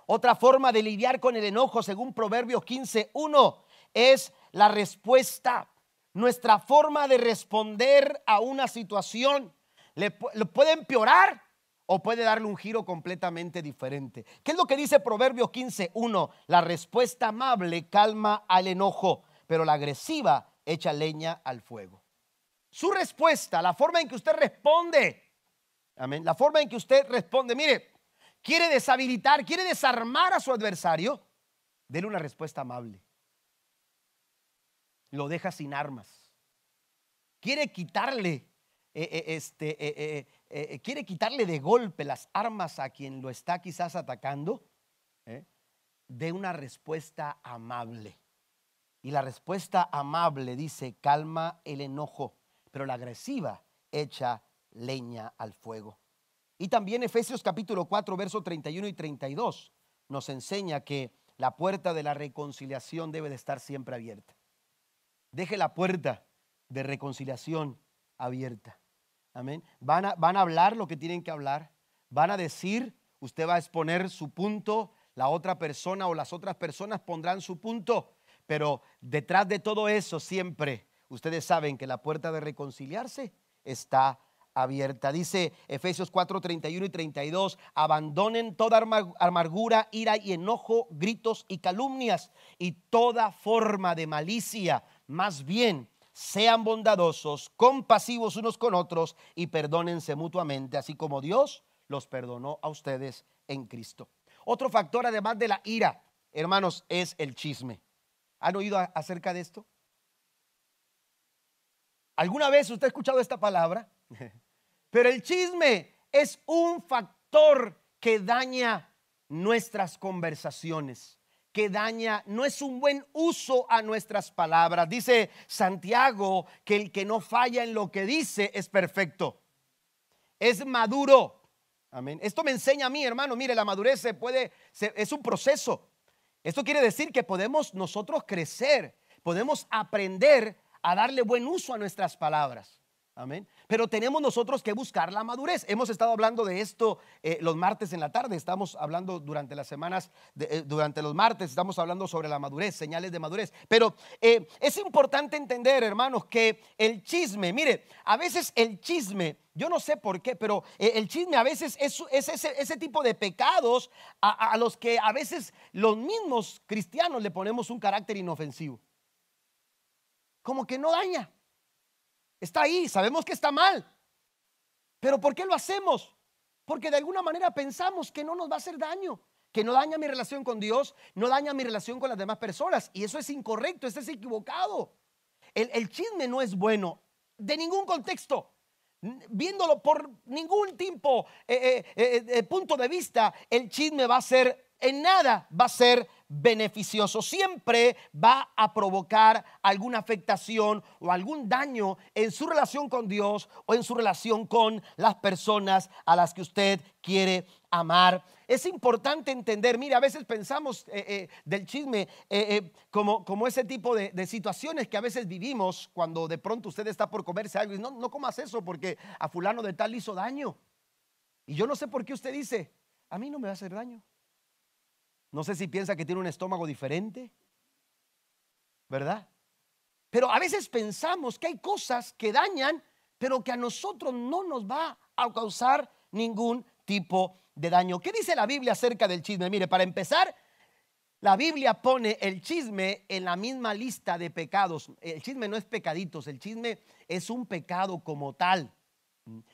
Otra forma de lidiar con el enojo, según Proverbios 15, 1, es la respuesta. Nuestra forma de responder a una situación le, puede empeorar o puede darle un giro completamente diferente. ¿Qué es lo que dice Proverbios 15, 1? La respuesta amable calma al enojo, pero la agresiva echa leña al fuego. Su respuesta, la forma en que usted responde, amén, la forma en que usted responde, mire, quiere deshabilitar, quiere desarmar a su adversario, déle una respuesta amable. Lo deja sin armas. Quiere quitarle eh, eh, este, eh, quiere quitarle de golpe las armas a quien lo está quizás atacando, de una respuesta amable. Y la respuesta amable dice, calma el enojo, pero la agresiva echa leña al fuego. Y también Efesios capítulo 4, versos 31 y 32 nos enseña que la puerta de la reconciliación debe de estar siempre abierta. Deje la puerta de reconciliación abierta. Amén. Van a, van a hablar lo que tienen que hablar. Van a decir, usted va a exponer su punto, la otra persona o las otras personas pondrán su punto. pero detrás de todo eso siempre ustedes saben que la puerta de reconciliarse está abierta. Dice Efesios 4, 31 y 32, abandonen toda amargura, ira y enojo, gritos y calumnias y toda forma de malicia. Más bien, sean bondadosos, compasivos unos con otros y perdónense mutuamente, así como Dios los perdonó a ustedes en Cristo. Otro factor, además de la ira, hermanos, es el chisme. ¿Han oído acerca de esto? ¿Alguna vez usted ha escuchado esta palabra? Pero el chisme es un factor que daña nuestras conversaciones, que daña, no es un buen uso a nuestras palabras. Dice Santiago que el que no falla en lo que dice es perfecto, es maduro. Amén. Esto me enseña a mí, hermano, mire, la madurez se puede, es un proceso. Esto quiere decir que podemos nosotros crecer, podemos aprender a darle buen uso a nuestras palabras. Amén. Pero tenemos nosotros que buscar la madurez. Hemos estado hablando de esto eh, los martes en la tarde. Estamos hablando durante las semanas, eh, durante los martes, estamos hablando sobre la madurez, señales de madurez. Pero eh, es importante entender, hermanos, que el chisme, mire, a veces el chisme, yo no sé por qué, pero el chisme a veces es, ese, tipo de pecados a los que a veces los mismos cristianos le ponemos un carácter inofensivo. Como que no daña. Está ahí, sabemos que está mal. Pero ¿por qué lo hacemos? Porque de alguna manera pensamos que no nos va a hacer daño, que no daña mi relación con Dios, no daña mi relación con las demás personas. Y eso es incorrecto, eso es equivocado. El, chisme no es bueno de ningún contexto. Viéndolo por ningún tipo, eh, eh, eh, punto de vista, el chisme va a ser, en nada va a ser beneficioso. Siempre va a provocar alguna afectación o algún daño en su relación con Dios o en su relación con las personas a las que usted quiere amar. Es importante entender, mire, a veces pensamos eh, eh, del chisme eh, como, como, ese tipo de, situaciones que a veces vivimos cuando de pronto usted está por comerse algo y no, no comas eso porque a fulano de tal hizo daño. Y yo no sé por qué usted dice, a mí no me va a hacer daño. No sé si piensa que tiene un estómago diferente, ¿verdad? Pero a veces pensamos que hay cosas que dañan, pero que a nosotros no nos va a causar ningún tipo de daño. ¿Qué dice la Biblia acerca del chisme? Mire, para empezar, la Biblia pone el chisme en la misma lista de pecados. El chisme no es pecaditos, el chisme es un pecado como tal.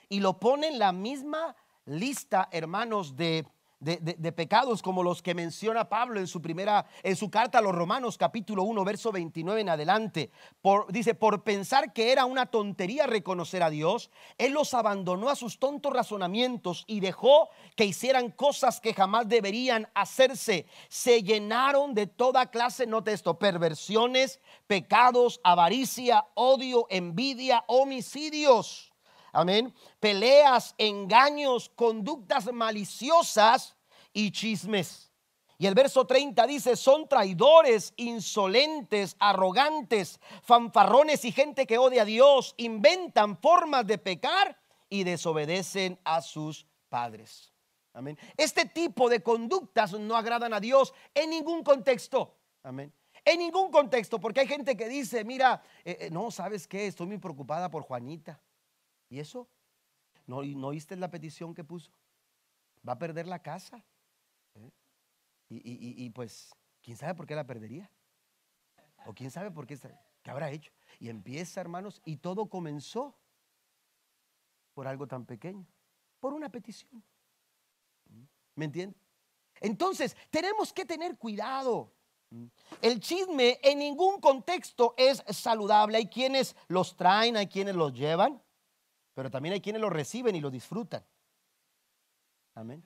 Y lo pone en la misma lista, hermanos, de de, pecados como los que menciona Pablo en su primera, en su carta a los Romanos, capítulo 1, verso 29 en adelante. Por, dice, por pensar que era una tontería reconocer a Dios, Él los abandonó a sus tontos razonamientos y dejó que hicieran cosas que jamás deberían hacerse. Se llenaron de toda clase, note esto, perversiones, pecados, avaricia, odio, envidia, homicidios Amén. Peleas, engaños, conductas maliciosas y chismes. Y el verso 30 dice, son traidores, insolentes, arrogantes, fanfarrones y gente que odia a Dios, inventan formas de pecar y desobedecen a sus padres. Amén. Este tipo de conductas no agradan a Dios en ningún contexto. Amén. En ningún contexto, porque hay gente que dice, mira, eh, eh, no, ¿sabes qué? Estoy muy preocupada por Juanita. ¿Y eso? ¿No, ¿No oíste la petición que puso? Va a perder la casa. ¿Eh? Y, pues, ¿quién sabe por qué la perdería? ¿O quién sabe por qué, qué habrá hecho? Y empieza, hermanos, y todo comenzó por algo tan pequeño, por una petición. ¿Me entiende? Entonces, tenemos que tener cuidado. El chisme en ningún contexto es saludable. Hay quienes los traen, hay quienes los llevan pero también hay quienes lo reciben y lo disfrutan. Amén.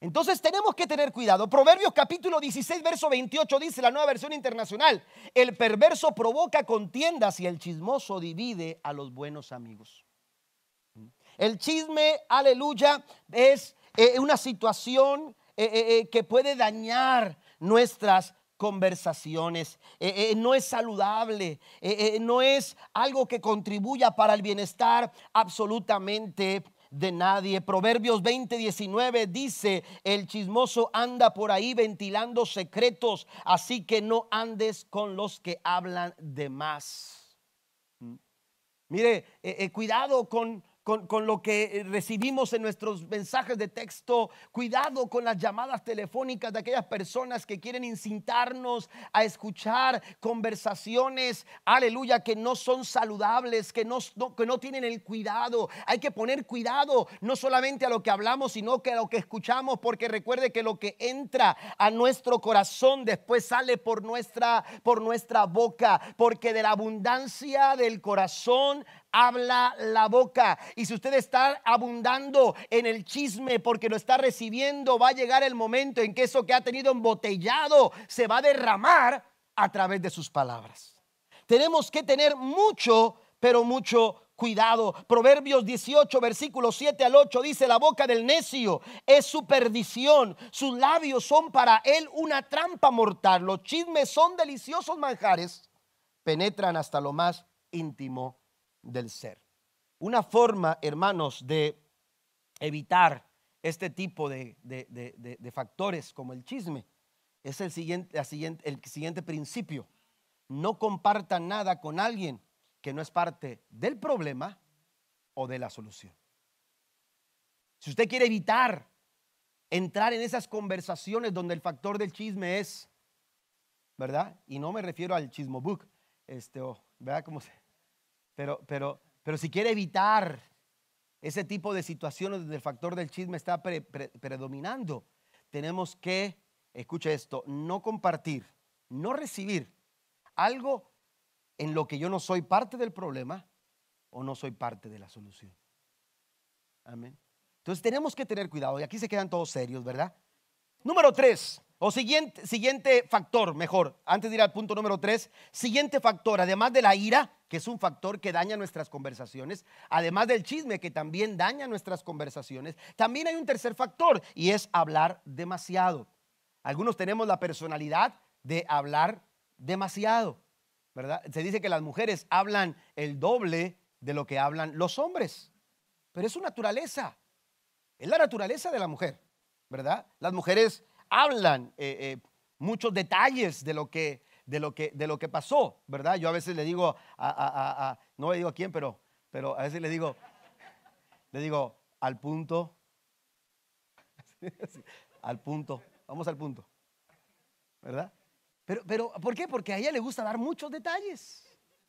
Entonces tenemos que tener cuidado. Proverbios capítulo 16, verso 28 dice la nueva versión internacional, el perverso provoca contiendas y el chismoso divide a los buenos amigos. El chisme, aleluya, es eh, una situación eh, eh, que puede dañar nuestras conversaciones, eh, eh, no es saludable, eh, no es algo que contribuya para el bienestar absolutamente de nadie. Proverbios 20, 19 dice, el chismoso anda por ahí ventilando secretos, así que no andes con los que hablan de más. ¿Mm? Mire, cuidado con con, lo que eh, recibimos en nuestros mensajes de texto. Cuidado con las llamadas telefónicas de aquellas personas que quieren incitarnos a escuchar conversaciones, aleluya, que no son saludables, que no, que no tienen el cuidado. Hay que poner cuidado no solamente a lo que hablamos, sino que a lo que escuchamos, porque recuerde que lo que entra a nuestro corazón después sale por nuestra, por nuestra boca, porque de la abundancia del corazón habla la boca. Y si usted está abundando en el chisme porque lo está recibiendo, va a llegar el momento en que eso que ha tenido embotellado se va a derramar a través de sus palabras. Tenemos que tener mucho, pero mucho cuidado. Proverbios 18, versículos 7 al 8 dice, la boca del necio es su perdición, sus labios son para él una trampa mortal, los chismes son deliciosos manjares, penetran hasta lo más íntimo del ser. Una forma, hermanos, de evitar este tipo de, factores como el chisme es el siguiente, siguiente, el siguiente principio. No compartan nada con alguien que no es parte del problema o de la solución. Si usted quiere evitar entrar en esas conversaciones donde el factor del chisme es, ¿verdad? Y no me refiero al chismo book, este, ¿verdad? ¿Cómo se? Pero, pero, pero si quiere evitar ese tipo de situaciones donde el factor del chisme está predominando, tenemos que, escuche esto, no compartir, no recibir algo en lo que yo no soy parte del problema o no soy parte de la solución. Amén. Entonces tenemos que tener cuidado y aquí se quedan todos serios, ¿verdad? Número tres, o siguiente, siguiente factor, mejor, antes de ir al punto número tres, siguiente factor, además de la ira, que es un factor que daña nuestras conversaciones, además del chisme que también daña nuestras conversaciones, también hay un tercer factor y es hablar demasiado. Algunos tenemos la personalidad de hablar demasiado, ¿verdad? Se dice que las mujeres hablan el doble de lo que hablan los hombres, pero es su naturaleza, es la naturaleza de la mujer, ¿verdad? Las mujeres hablan eh, eh, muchos detalles de lo que de lo que, de lo que pasó, ¿verdad? Yo a veces le digo no le digo a quién, pero, pero a veces le digo, le digo, al punto, al punto, vamos al punto, ¿verdad? Pero, pero, ¿por qué? Porque a ella le gusta dar muchos detalles,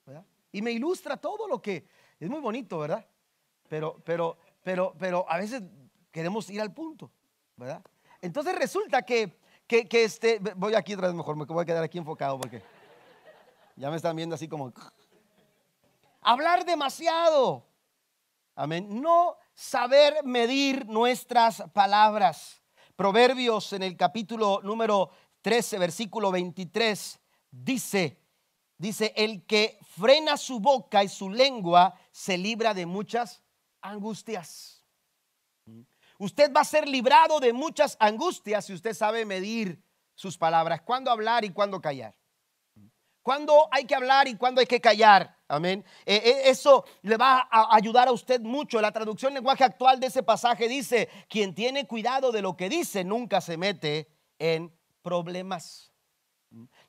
¿verdad? Y me ilustra todo lo que, es muy bonito, ¿verdad? Pero, pero, pero, pero a veces queremos ir al punto, ¿verdad? Entonces resulta que que, este, voy aquí otra vez mejor, me voy a quedar aquí enfocado porque ya me están viendo así como... Hablar demasiado. Amén. No saber medir nuestras palabras. Proverbios en el capítulo número 13, versículo 23, dice, dice, el que frena su boca y su lengua se libra de muchas angustias. Usted va a ser librado de muchas angustias si usted sabe medir sus palabras, cuándo hablar y cuándo callar. Cuándo hay que hablar y cuándo hay que callar. Amén. Eh, eh, eso le va a ayudar a usted mucho. La traducción lenguaje actual de ese pasaje dice, quien tiene cuidado de lo que dice nunca se mete en problemas.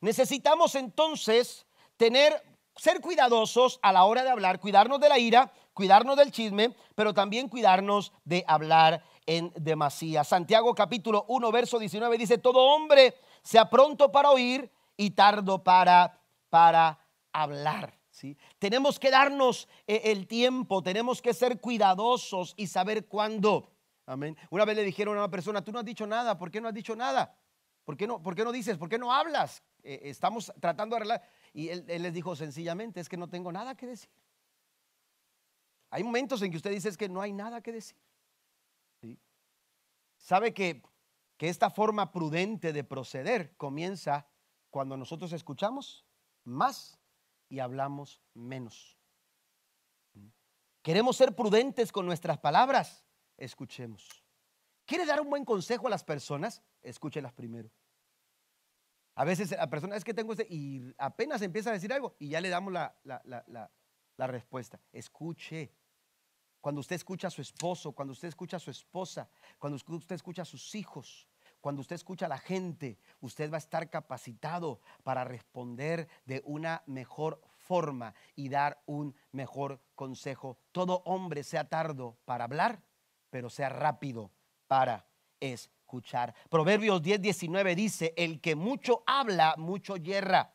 Necesitamos entonces tener, ser cuidadosos a la hora de hablar, cuidarnos de la ira, cuidarnos del chisme, pero también cuidarnos de hablar en demasía. Santiago capítulo 1, verso 19 dice, todo hombre sea pronto para oír y tardo para, para hablar. ¿sí? Tenemos que darnos eh, el tiempo, tenemos que ser cuidadosos y saber cuándo. Amén. Una vez le dijeron a una persona, tú no has dicho nada, ¿por qué no has dicho nada? ¿Por qué no, por qué no dices? ¿Por qué no hablas? Eh, estamos tratando de arreglar. Y él, él les dijo sencillamente, es que no tengo nada que decir. Hay momentos en que usted dice es que no hay nada que decir. Sabe que, que esta forma prudente de proceder comienza cuando nosotros escuchamos más y hablamos menos. Queremos ser prudentes con nuestras palabras, escuchemos. ¿Quiere dar un buen consejo a las personas? Escúchelas primero. A veces la persona es que tengo este, y apenas empieza a decir algo y ya le damos la, la, la, la respuesta. Escuche. Cuando usted escucha a su esposo, cuando usted escucha a su esposa, cuando usted escucha a sus hijos, cuando usted escucha a la gente, usted va a estar capacitado para responder de una mejor forma y dar un mejor consejo. Todo hombre sea tardo para hablar, pero sea rápido para escuchar. Proverbios 10, 19 dice, el que mucho habla, mucho yerra.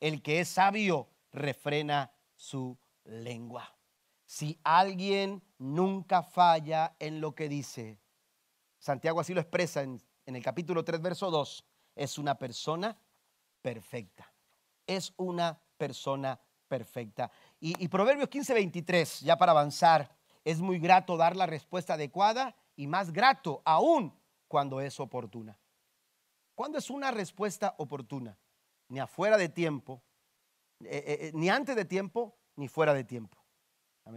El que es sabio, refrena su lengua. Si alguien nunca falla en lo que dice, Santiago así lo expresa en, el capítulo 3, verso 2, es una persona perfecta. Es una persona perfecta. Y, y, Proverbios 15, 23, ya para avanzar, es muy grato dar la respuesta adecuada y más grato aún cuando es oportuna. ¿Cuándo es una respuesta oportuna? Ni afuera de tiempo, eh, eh, eh, ni antes de tiempo, ni fuera de tiempo.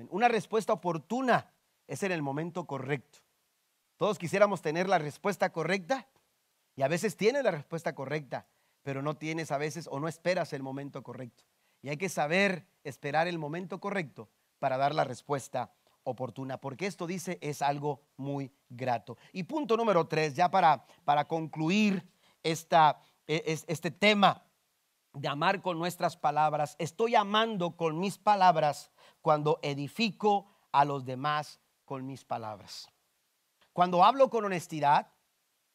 Una respuesta oportuna es en el momento correcto. Todos quisiéramos tener la respuesta correcta y a veces tienes la respuesta correcta, pero no tienes a veces o no esperas el momento correcto. Y hay que saber esperar el momento correcto para dar la respuesta oportuna, porque esto dice es algo muy grato. Y punto número tres, ya para, para concluir esta, e, este tema de amar con nuestras palabras, estoy amando con mis palabras cuando edifico a los demás con mis palabras. Cuando hablo con honestidad,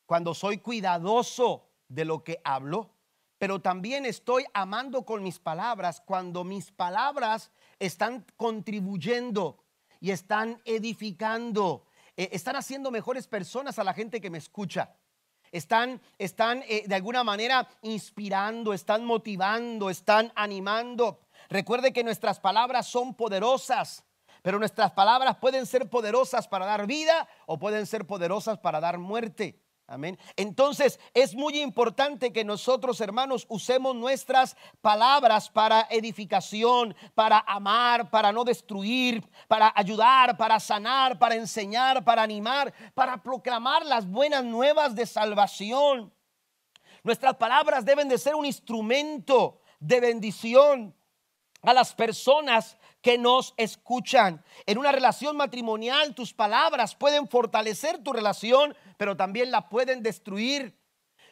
cuando soy cuidadoso de lo que hablo, pero también estoy amando con mis palabras cuando mis palabras están contribuyendo y están edificando, eh, están haciendo mejores personas a la gente que me escucha. Están, están eh, de alguna manera inspirando, están motivando, están animando. Recuerde que nuestras palabras son poderosas, pero nuestras palabras pueden ser poderosas para dar vida o pueden ser poderosas para dar muerte. Amén. Entonces es muy importante que nosotros, hermanos, usemos nuestras palabras para edificación, para amar, para no destruir, para ayudar, para sanar, para enseñar, para animar, para proclamar las buenas nuevas de salvación. Nuestras palabras deben de ser un instrumento de bendición a las personas que nos escuchan. En una relación matrimonial, tus palabras pueden fortalecer tu relación, pero también la pueden destruir.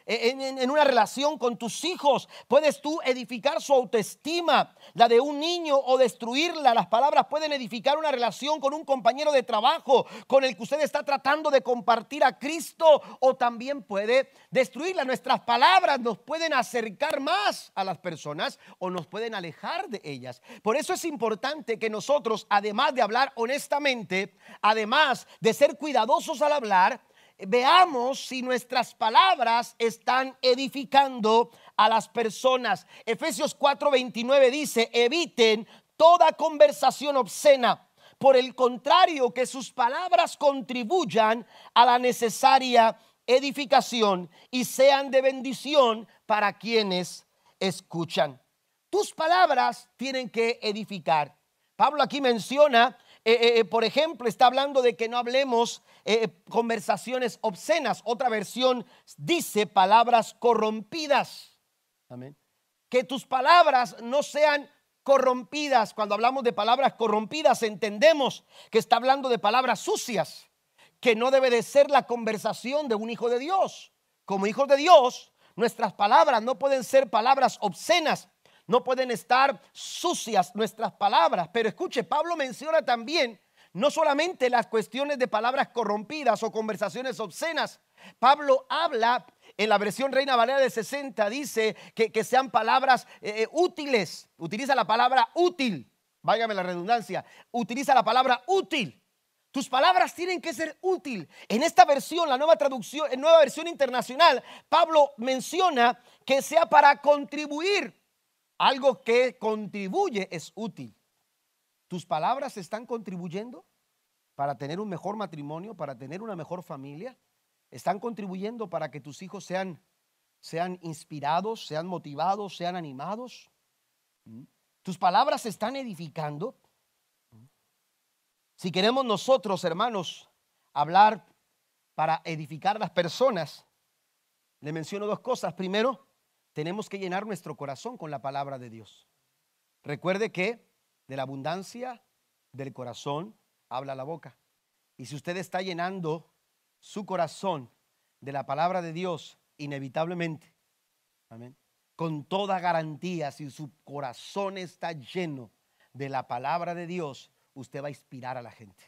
En, una relación con tus hijos, puedes tú edificar su autoestima, la de un niño, o destruirla. Las palabras pueden edificar una relación con un compañero de trabajo con el que usted está tratando de compartir a Cristo, o también puede destruirla. Nuestras palabras nos pueden acercar más a las personas o nos pueden alejar de ellas. Por eso es importante que nosotros, además de hablar honestamente, además de ser cuidadosos al hablar, veamos si nuestras palabras están edificando a las personas. Efesios 4:29 dice, eviten toda conversación obscena. Por el contrario, que sus palabras contribuyan a la necesaria edificación y sean de bendición para quienes escuchan. Tus palabras tienen que edificar. Pablo aquí menciona eh, eh, eh, por ejemplo, está hablando de que no hablemos conversaciones obscenas. Otra versión dice palabras corrompidas. Amén. Que tus palabras no sean corrompidas. Cuando hablamos de palabras corrompidas, entendemos que está hablando de palabras sucias, que no debe de ser la conversación de un hijo de Dios. Como hijos de Dios, nuestras palabras no pueden ser palabras obscenas, no pueden estar sucias nuestras palabras. Pero escuche, Pablo menciona también no solamente las cuestiones de palabras corrompidas o conversaciones obscenas. Pablo habla en la versión Reina Valera de 60, dice que, sean palabras eh, eh, útiles. Utiliza la palabra útil. Váyame la redundancia. Utiliza la palabra útil. Tus palabras tienen que ser útil. En esta versión, la nueva traducción, en nueva versión internacional, Pablo menciona que sea para contribuir algo que contribuye es útil. ¿Tus palabras están contribuyendo para tener un mejor matrimonio, para tener una mejor familia? ¿Están contribuyendo para que tus hijos sean, sean inspirados, sean motivados, sean animados? ¿Mm? ¿Tus palabras están edificando? ¿Mm? Si queremos nosotros, hermanos, hablar para edificar a las personas, le menciono dos cosas. Primero, tenemos que llenar nuestro corazón con la palabra de Dios. Recuerde que de la abundancia del corazón habla la boca. Y si usted está llenando su corazón de la palabra de Dios, inevitablemente, amén, con toda garantía, si su corazón está lleno de la palabra de Dios, usted va a inspirar a la gente.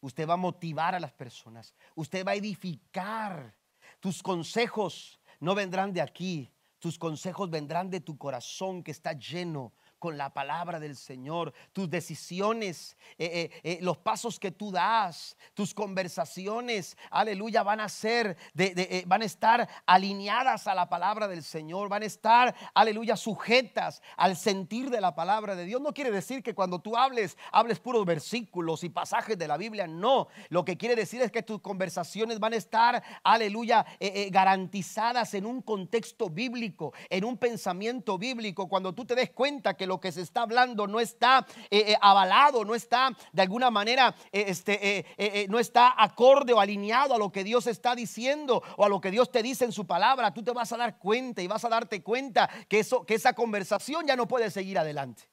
Usted va a motivar a las personas. Usted va a edificar. Tus consejos no vendrán de aquí. Tus consejos vendrán de tu corazón que está lleno con la palabra del Señor, tus decisiones, eh, eh, eh, los pasos que tú das, tus conversaciones, aleluya, van a ser, de, van a estar alineadas a la palabra del Señor, van a estar, aleluya, sujetas al sentir de la palabra de Dios. No quiere decir que cuando tú hables, hables puros versículos y pasajes de la Biblia, no. Lo que quiere decir es que tus conversaciones van a estar, aleluya, garantizadas en un contexto bíblico, en un pensamiento bíblico. Cuando tú te des cuenta que lo que se está hablando no está eh, eh, avalado, no está de alguna manera, eh, este, no está acorde o alineado a lo que Dios está diciendo o a lo que Dios te dice en su palabra, tú te vas a dar cuenta y vas a darte cuenta que, eso, que esa conversación ya no puede seguir adelante.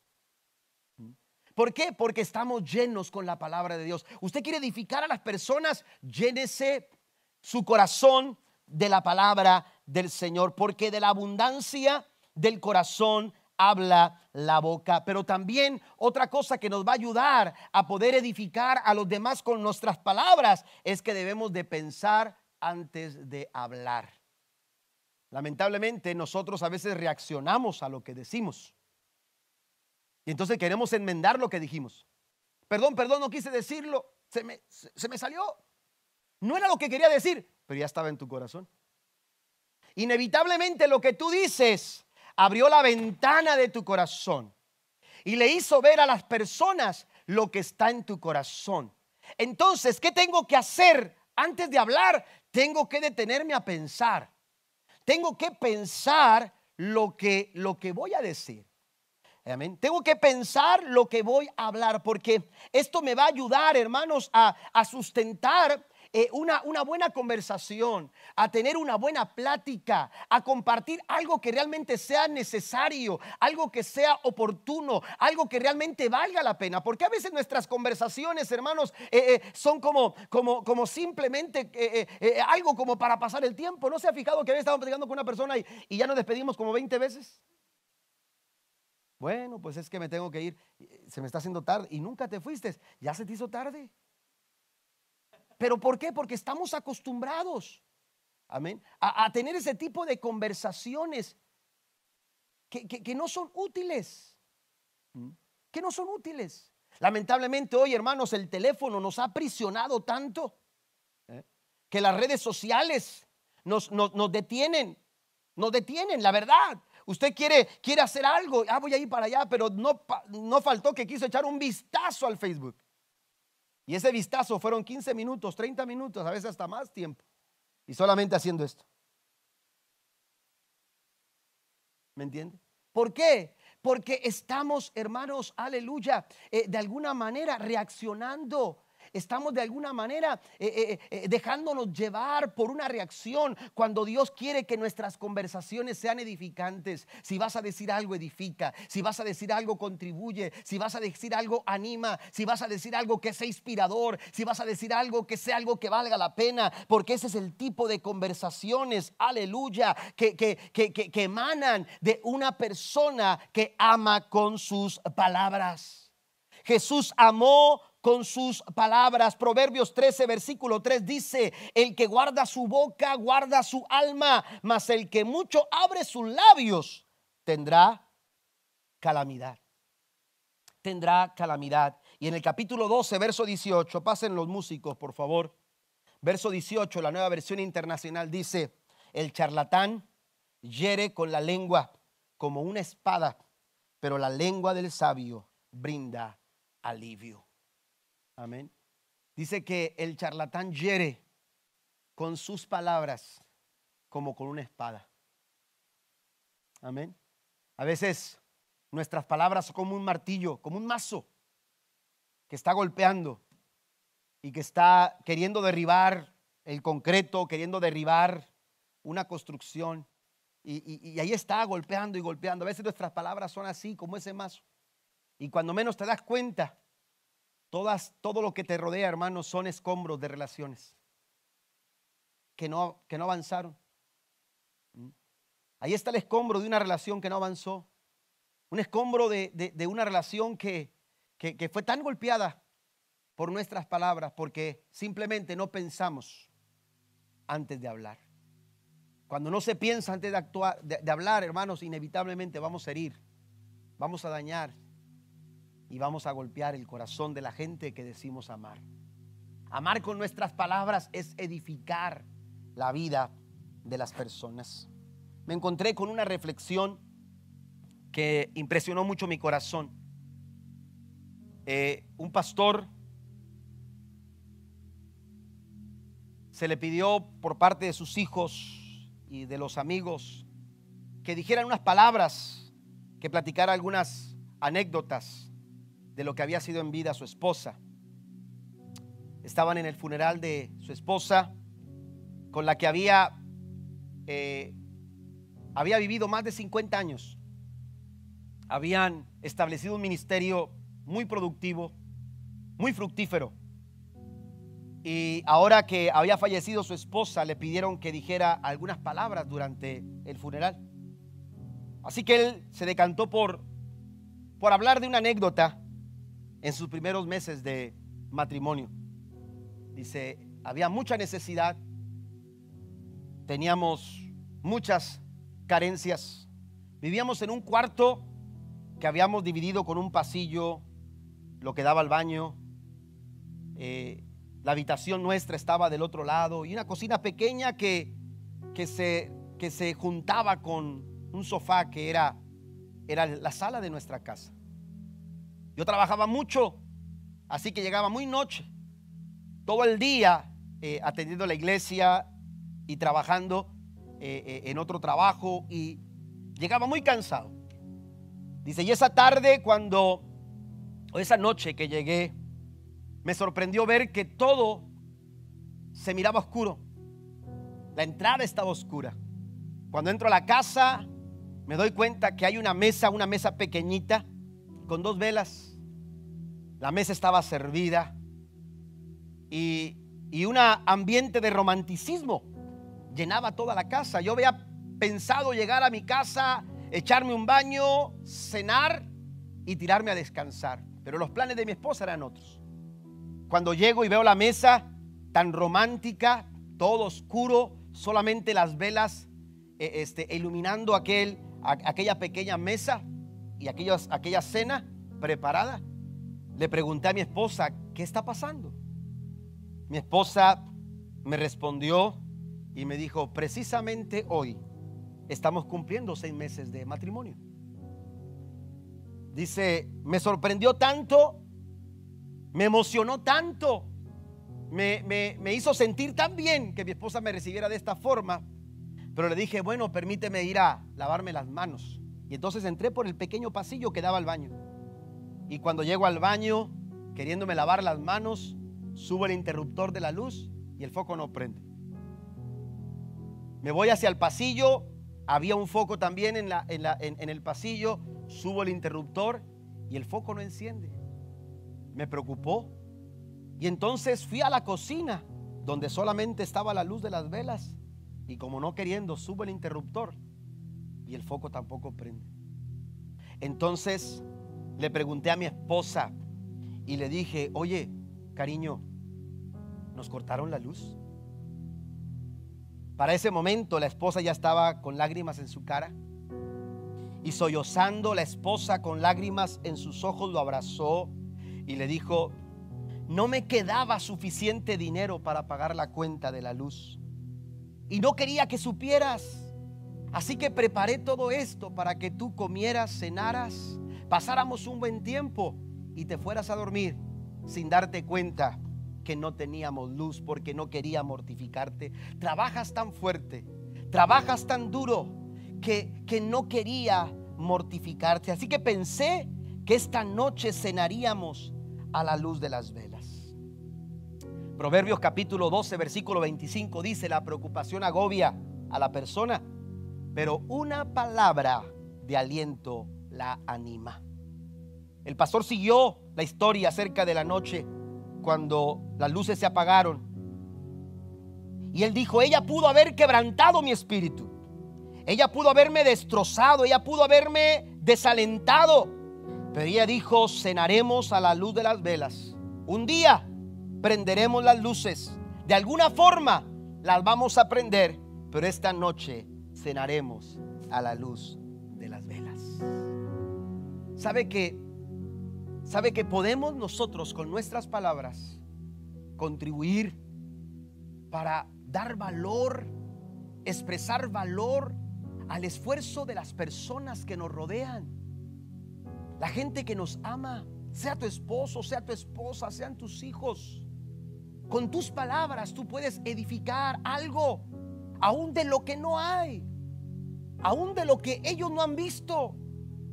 ¿Por qué? Porque estamos llenos con la palabra de Dios. Usted quiere edificar a las personas, llénese su corazón de la palabra del Señor, porque de la abundancia del corazón habla la boca. Pero también otra cosa que nos va a ayudar a poder edificar a los demás con nuestras palabras es que debemos de pensar antes de hablar. Lamentablemente nosotros a veces reaccionamos a lo que decimos. Y entonces queremos enmendar lo que dijimos. Perdón, perdón, no quise decirlo. Se me, se me salió. No era lo que quería decir, pero ya estaba en tu corazón. Inevitablemente lo que tú dices abrió la ventana de tu corazón y le hizo ver a las personas lo que está en tu corazón. Entonces, ¿qué tengo que hacer antes de hablar? Tengo que detenerme a pensar. Tengo que pensar lo que, lo que voy a decir. Amén. Tengo que pensar lo que voy a hablar porque esto me va a ayudar, hermanos, a, a sustentar eh, una, una buena conversación, a tener una buena plática, a compartir algo que realmente sea necesario, algo que sea oportuno, algo que realmente valga la pena. Porque a veces nuestras conversaciones, hermanos, eh, eh, son como, como, como simplemente algo como para pasar el tiempo. ¿No se ha fijado que a veces estamos platicando con una persona y, y ya nos despedimos como 20 veces? Bueno, pues es que me tengo que ir, se me está haciendo tarde y nunca te fuiste, ya se te hizo tarde. ¿Pero por qué? Porque estamos acostumbrados, amén, a, tener ese tipo de conversaciones que, no son útiles, que no son útiles. Lamentablemente hoy, hermanos, el teléfono nos ha aprisionado tanto ¿eh? que las redes sociales nos, detienen, nos detienen, la verdad. Usted quiere, quiere hacer algo, ah, voy a ir para allá, pero no, no faltó que quiso echar un vistazo al Facebook. Y ese vistazo fueron 15 minutos, 30 minutos, a veces hasta más tiempo. Y solamente haciendo esto. ¿Me entiende? ¿Por qué? Porque estamos, hermanos, aleluya, eh, de alguna manera reaccionando estamos de alguna manera eh, eh, eh, dejándonos llevar por una reacción cuando Dios quiere que nuestras conversaciones sean edificantes. Si vas a decir algo, edifica. Si vas a decir algo, contribuye. Si vas a decir algo, anima. Si vas a decir algo que sea inspirador. Si vas a decir algo que sea algo que valga la pena. Porque ese es el tipo de conversaciones, aleluya, que, que, que, emanan de una persona que ama con sus palabras. Jesús amó con sus palabras. Proverbios 13, versículo 3 dice, el que guarda su boca, guarda su alma, mas el que mucho abre sus labios, tendrá calamidad. Tendrá calamidad. Y en el capítulo 12, verso 18, pasen los músicos, por favor. Verso 18, la nueva versión internacional dice, el charlatán hiere con la lengua como una espada, pero la lengua del sabio brinda alivio. Amén. Dice que el charlatán hiere con sus palabras como con una espada. Amén. A veces nuestras palabras son como un martillo, como un mazo que está golpeando y que está queriendo derribar el concreto, queriendo derribar una construcción. Y, y, ahí está golpeando y golpeando. A veces nuestras palabras son así, como ese mazo. Y cuando menos te das cuenta, Todo lo que te rodea, hermano, son escombros de relaciones que no, que no avanzaron. ¿Mm? Ahí está el escombro de una relación que no avanzó. Un escombro de, de, una relación que, que, que fue tan golpeada por nuestras palabras porque simplemente no pensamos antes de hablar. Cuando no se piensa antes de, actuar, de, hablar, hermanos, inevitablemente vamos a herir, vamos a dañar y vamos a golpear el corazón de la gente que decimos amar. Amar con nuestras palabras es edificar la vida de las personas. Me encontré con una reflexión que impresionó mucho mi corazón. Eh, un pastor se le pidió por parte de sus hijos y de los amigos que dijeran unas palabras, que platicara algunas anécdotas de lo que había sido en vida su esposa. Estaban en el funeral de su esposa, con la que había, eh, había vivido más de 50 años. Habían establecido un ministerio muy productivo, muy fructífero y ahora que había fallecido su esposa, le pidieron que dijera algunas palabras durante el funeral. Así que él se decantó por, por hablar de una anécdota en sus primeros meses de matrimonio. Dice, había mucha necesidad, teníamos muchas carencias, vivíamos en un cuarto que habíamos dividido con un pasillo, lo que daba al baño. Eh, la habitación nuestra estaba del otro lado y una cocina pequeña que, que, se, que se juntaba con un sofá que era, era la sala de nuestra casa. Yo trabajaba mucho, así que llegaba muy noche, todo el día eh, atendiendo la iglesia y trabajando eh, eh, en otro trabajo y llegaba muy cansado. Dice, y esa tarde cuando, o esa noche que llegué, me sorprendió ver que todo se miraba oscuro. La entrada estaba oscura. Cuando entro a la casa, me doy cuenta que hay una mesa, una mesa pequeñita, con dos velas. La mesa estaba servida y, y un ambiente de romanticismo llenaba toda la casa. Yo había pensado llegar a mi casa, echarme un baño, cenar y tirarme a descansar. Pero los planes de mi esposa eran otros. Cuando llego y veo la mesa tan romántica, todo oscuro, solamente las velas eh, este, iluminando aquel, aquella pequeña mesa y aquella cena preparada, le pregunté a mi esposa, ¿qué está pasando? Mi esposa me respondió y me dijo, precisamente hoy estamos cumpliendo seis meses de matrimonio. Dice, me sorprendió tanto me emocionó tanto, me, me, hizo sentir tan bien que mi esposa me recibiera de esta forma, pero le dije, bueno, permíteme ir a lavarme las manos. Y entonces entré por el pequeño pasillo que daba al baño. Y cuando llego al baño, queriéndome lavar las manos, subo el interruptor de la luz y el foco no prende. Me voy hacia el pasillo, había un foco también en, la, en, la, en el pasillo, subo el interruptor y el foco no enciende me preocupó. Y entonces fui a la cocina, donde solamente estaba la luz de las velas. Y como no queriendo, subo el interruptor y el foco tampoco prende. Entonces le pregunté a mi esposa y le dije, oye, cariño, ¿nos cortaron la luz? Para ese momento la esposa ya estaba con lágrimas en su cara y sollozando la esposa con lágrimas en sus ojos lo abrazó y le dijo, no me quedaba suficiente dinero para pagar la cuenta de la luz. Y no quería que supieras. Así que preparé todo esto para que tú comieras, cenaras, pasáramos un buen tiempo y te fueras a dormir sin darte cuenta que no teníamos luz porque no quería mortificarte. Trabajas tan fuerte, trabajas tan duro que, que no quería mortificarte. Así que pensé que esta noche cenaríamos a la luz de las velas. Proverbios capítulo 12, versículo 25 dice, la preocupación agobia a la persona, pero una palabra de aliento la anima. El pastor siguió la historia acerca de la noche cuando las luces se apagaron. Y él dijo, ella pudo haber quebrantado mi espíritu. Ella pudo haberme destrozado, ella pudo haberme desalentado. Pero ella dijo, cenaremos a la luz de las velas. Un día prenderemos las luces. De alguna forma las vamos a prender, pero esta noche cenaremos a la luz de las velas. ¿Sabe que sabe que podemos nosotros con nuestras palabras contribuir para dar valor, expresar valor al esfuerzo de las personas que nos rodean? La gente que nos ama, sea tu esposo, sea tu esposa, sean tus hijos. Con tus palabras tú puedes edificar algo, aún de lo que no hay, aún de lo que ellos no han visto.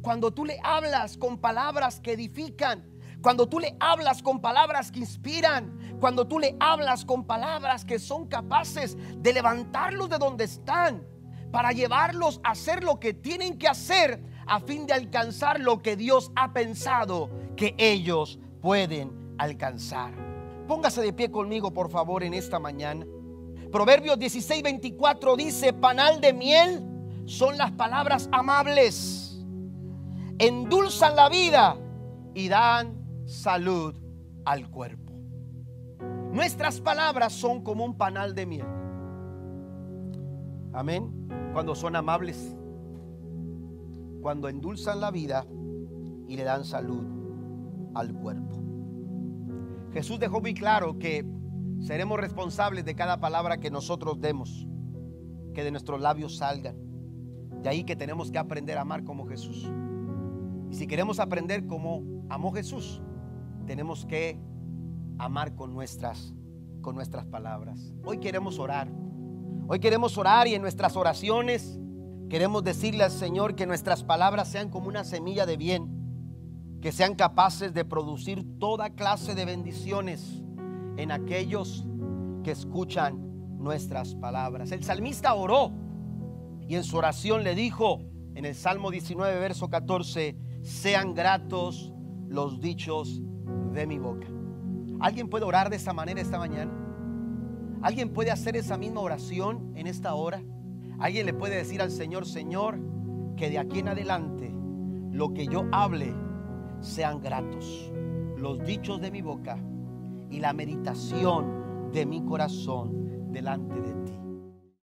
Cuando tú le hablas con palabras que edifican, cuando tú le hablas con palabras que inspiran, cuando tú le hablas con palabras que son capaces de levantarlos de donde están, para llevarlos a hacer lo que tienen que hacer a fin de alcanzar lo que Dios ha pensado que ellos pueden alcanzar. Póngase de pie conmigo, por favor, en esta mañana. Proverbios 16, 24 dice, panal de miel son las palabras amables. Endulzan la vida y dan salud al cuerpo. Nuestras palabras son como un panal de miel. Amén. Cuando son amables. Cuando endulzan la vida y le dan salud al cuerpo. Jesús dejó muy claro que seremos responsables de cada palabra que nosotros demos, que de nuestros labios salgan. De ahí que tenemos que aprender a amar como Jesús. Y si queremos aprender como amó Jesús, tenemos que amar con nuestras con nuestras palabras. Hoy queremos orar. Hoy queremos orar y en nuestras oraciones queremos decirle al Señor que nuestras palabras sean como una semilla de bien que sean capaces de producir toda clase de bendiciones en aquellos que escuchan nuestras palabras. El salmista oró y en su oración le dijo en el Salmo 19, verso 14, sean gratos los dichos de mi boca. ¿Alguien puede orar de esa manera esta mañana? ¿Alguien puede hacer esa misma oración en esta hora? ¿Alguien le puede decir al Señor, Señor, que de aquí en adelante lo que yo hable sean gratos los dichos de mi boca y la meditación de mi corazón delante de ti.